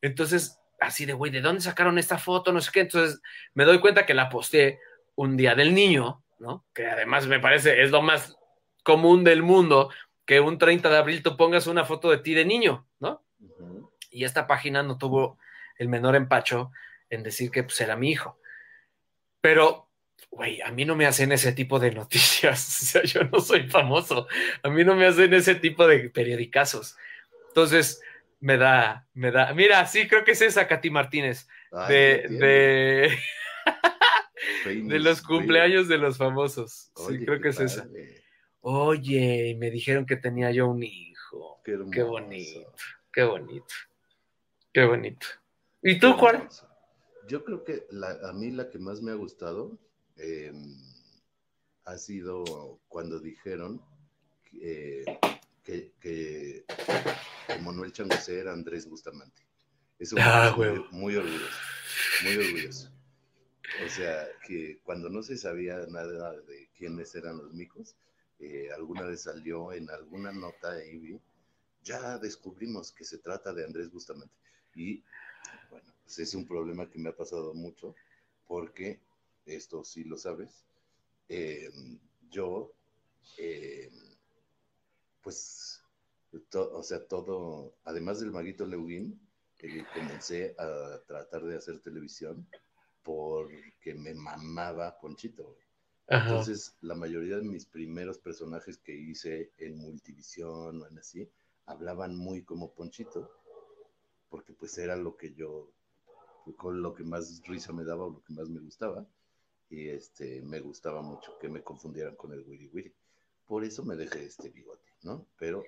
Entonces, así de, güey, ¿de dónde sacaron esta foto? No sé qué. Entonces, me doy cuenta que la posteé un día del niño, ¿no? Que además me parece, es lo más común del mundo que un 30 de abril tú pongas una foto de ti de niño, ¿no? Y esta página no tuvo el menor empacho en decir que pues, era mi hijo. Pero, güey, a mí no me hacen ese tipo de noticias. O sea, yo no soy famoso. A mí no me hacen ese tipo de periodicazos. Entonces, me da, me da. Mira, sí, creo que es esa, Katy Martínez, Ay, de, de, Famous de los Baby. cumpleaños de los famosos. Sí, creo que es esa. Oye, me dijeron que tenía yo un hijo. Qué. Qué bonito, qué bonito, qué bonito. ¿Y tú, cuál? hermoso. Yo creo que la- a mí la que más me ha gustado eh, ha sido cuando dijeron eh, que, que Manuel Changosé era Andrés Bustamante. Eso Ah, muy, muy orgulloso, muy orgulloso. O sea, que cuando no se sabía nada de quiénes eran los micos, eh, alguna vez salió en alguna nota ahí, vi, ya descubrimos que se trata de Andrés Bustamante. Y bueno, pues es un problema que me ha pasado mucho, porque esto sí lo sabes, eh, yo, eh, pues, to- o sea, todo, además del maguito Leuguín, eh, comencé a tratar de hacer televisión porque me mamaba Ponchito, güey. Entonces, la mayoría de mis primeros personajes que hice en Multivisión o en así, hablaban muy como Ponchito, porque pues era lo que yo, con lo que más risa me daba o lo que más me gustaba, y este, me gustaba mucho que me confundieran con el Wiri Wiri. Por eso me dejé este bigote, ¿no? Pero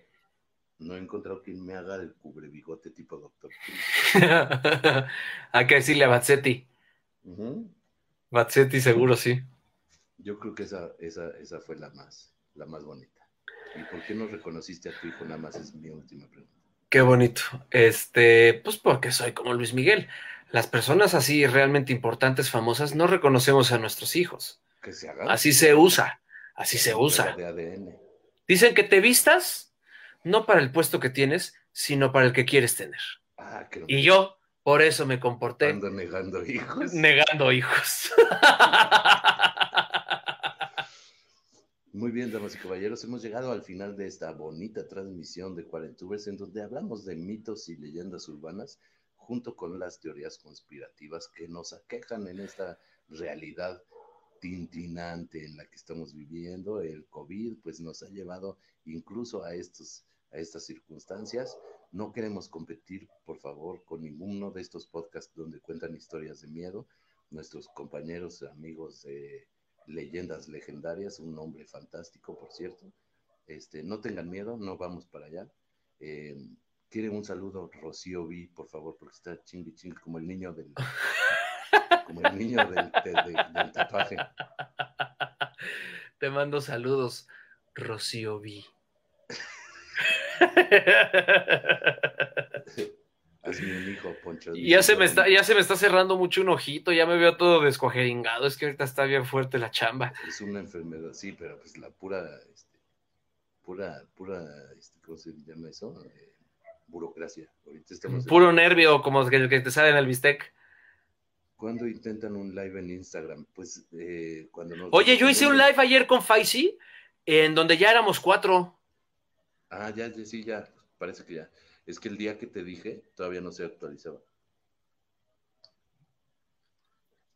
no he encontrado quien me haga el cubre bigote tipo doctor. Hay que decirle a Bazzetti. Bazzetti seguro sí. Yo creo que esa, esa, esa fue la más, la más bonita. ¿Y por qué no reconociste a tu hijo? Nada más es mi última pregunta. Qué bonito. Este, pues porque soy como Luis Miguel. Las personas así realmente importantes, famosas, no reconocemos a nuestros hijos. Que se hagan. Así se usa. Así se usa. Dicen que te vistas no para el puesto que tienes, sino para el que quieres tener. Ah, y yo por eso me comporté. Ando negando hijos. Negando hijos. Muy bien, damas y caballeros, hemos llegado al final de esta bonita transmisión de Cuarentubers en donde hablamos de mitos y leyendas urbanas junto con las teorías conspirativas que nos aquejan en esta realidad tintinante en la que estamos viviendo. El COVID pues nos ha llevado incluso a, estos, a estas circunstancias. No queremos competir, por favor, con ninguno de estos podcasts donde cuentan historias de miedo. Nuestros compañeros, amigos de Leyendas Legendarias, un nombre fantástico, por cierto. Este, no tengan miedo, no vamos para allá. Eh, ¿Quieren un saludo, Rocío B, por favor? Porque está chingui chingui como el niño del, como el niño del, del tatuaje. Te mando saludos, Rocío B. Hazme un hijo, Poncho. Y ya se, me está, ya se me está cerrando mucho un ojito, ya me veo todo descuajeringado, es que ahorita está bien fuerte la chamba. Es una enfermedad, sí, pero pues la pura, este, pura, pura, este, ¿cómo se llama eso? Eh, burocracia. Puro nervio, como el que te sale en el bistec. ¿Cuándo intentan un live en Instagram? Pues eh, cuando nos... Oye, yo hice un live ayer con Faisy, en donde ya éramos cuatro. Ah, ya, ya, sí, ya, parece que ya. Es que el día que te dije todavía no se actualizaba.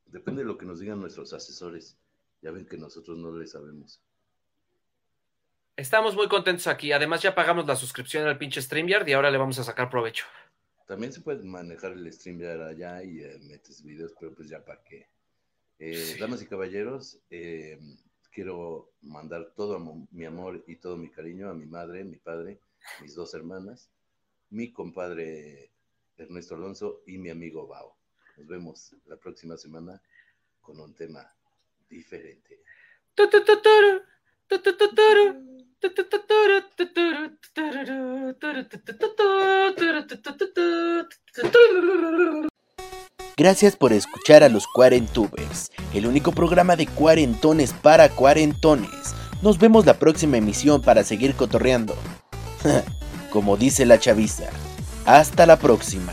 Depende de lo que nos digan nuestros asesores. Ya ven que nosotros no le sabemos. Estamos muy contentos aquí. Además, ya pagamos la suscripción al pinche StreamYard y ahora le vamos a sacar provecho. También se puede manejar el StreamYard allá y eh, metes videos, pero pues ya para qué. Eh, damas y caballeros, eh, quiero mandar todo mi amor y todo mi cariño a mi madre, mi padre, mis dos hermanas, mi compadre Ernesto Alonso y mi amigo Bao. Nos vemos la próxima semana con un tema diferente. Gracias por escuchar a los Cuarentubers, el único programa de cuarentones para cuarentones. Nos vemos la próxima emisión para seguir cotorreando. Como dice la chaviza. Hasta la próxima.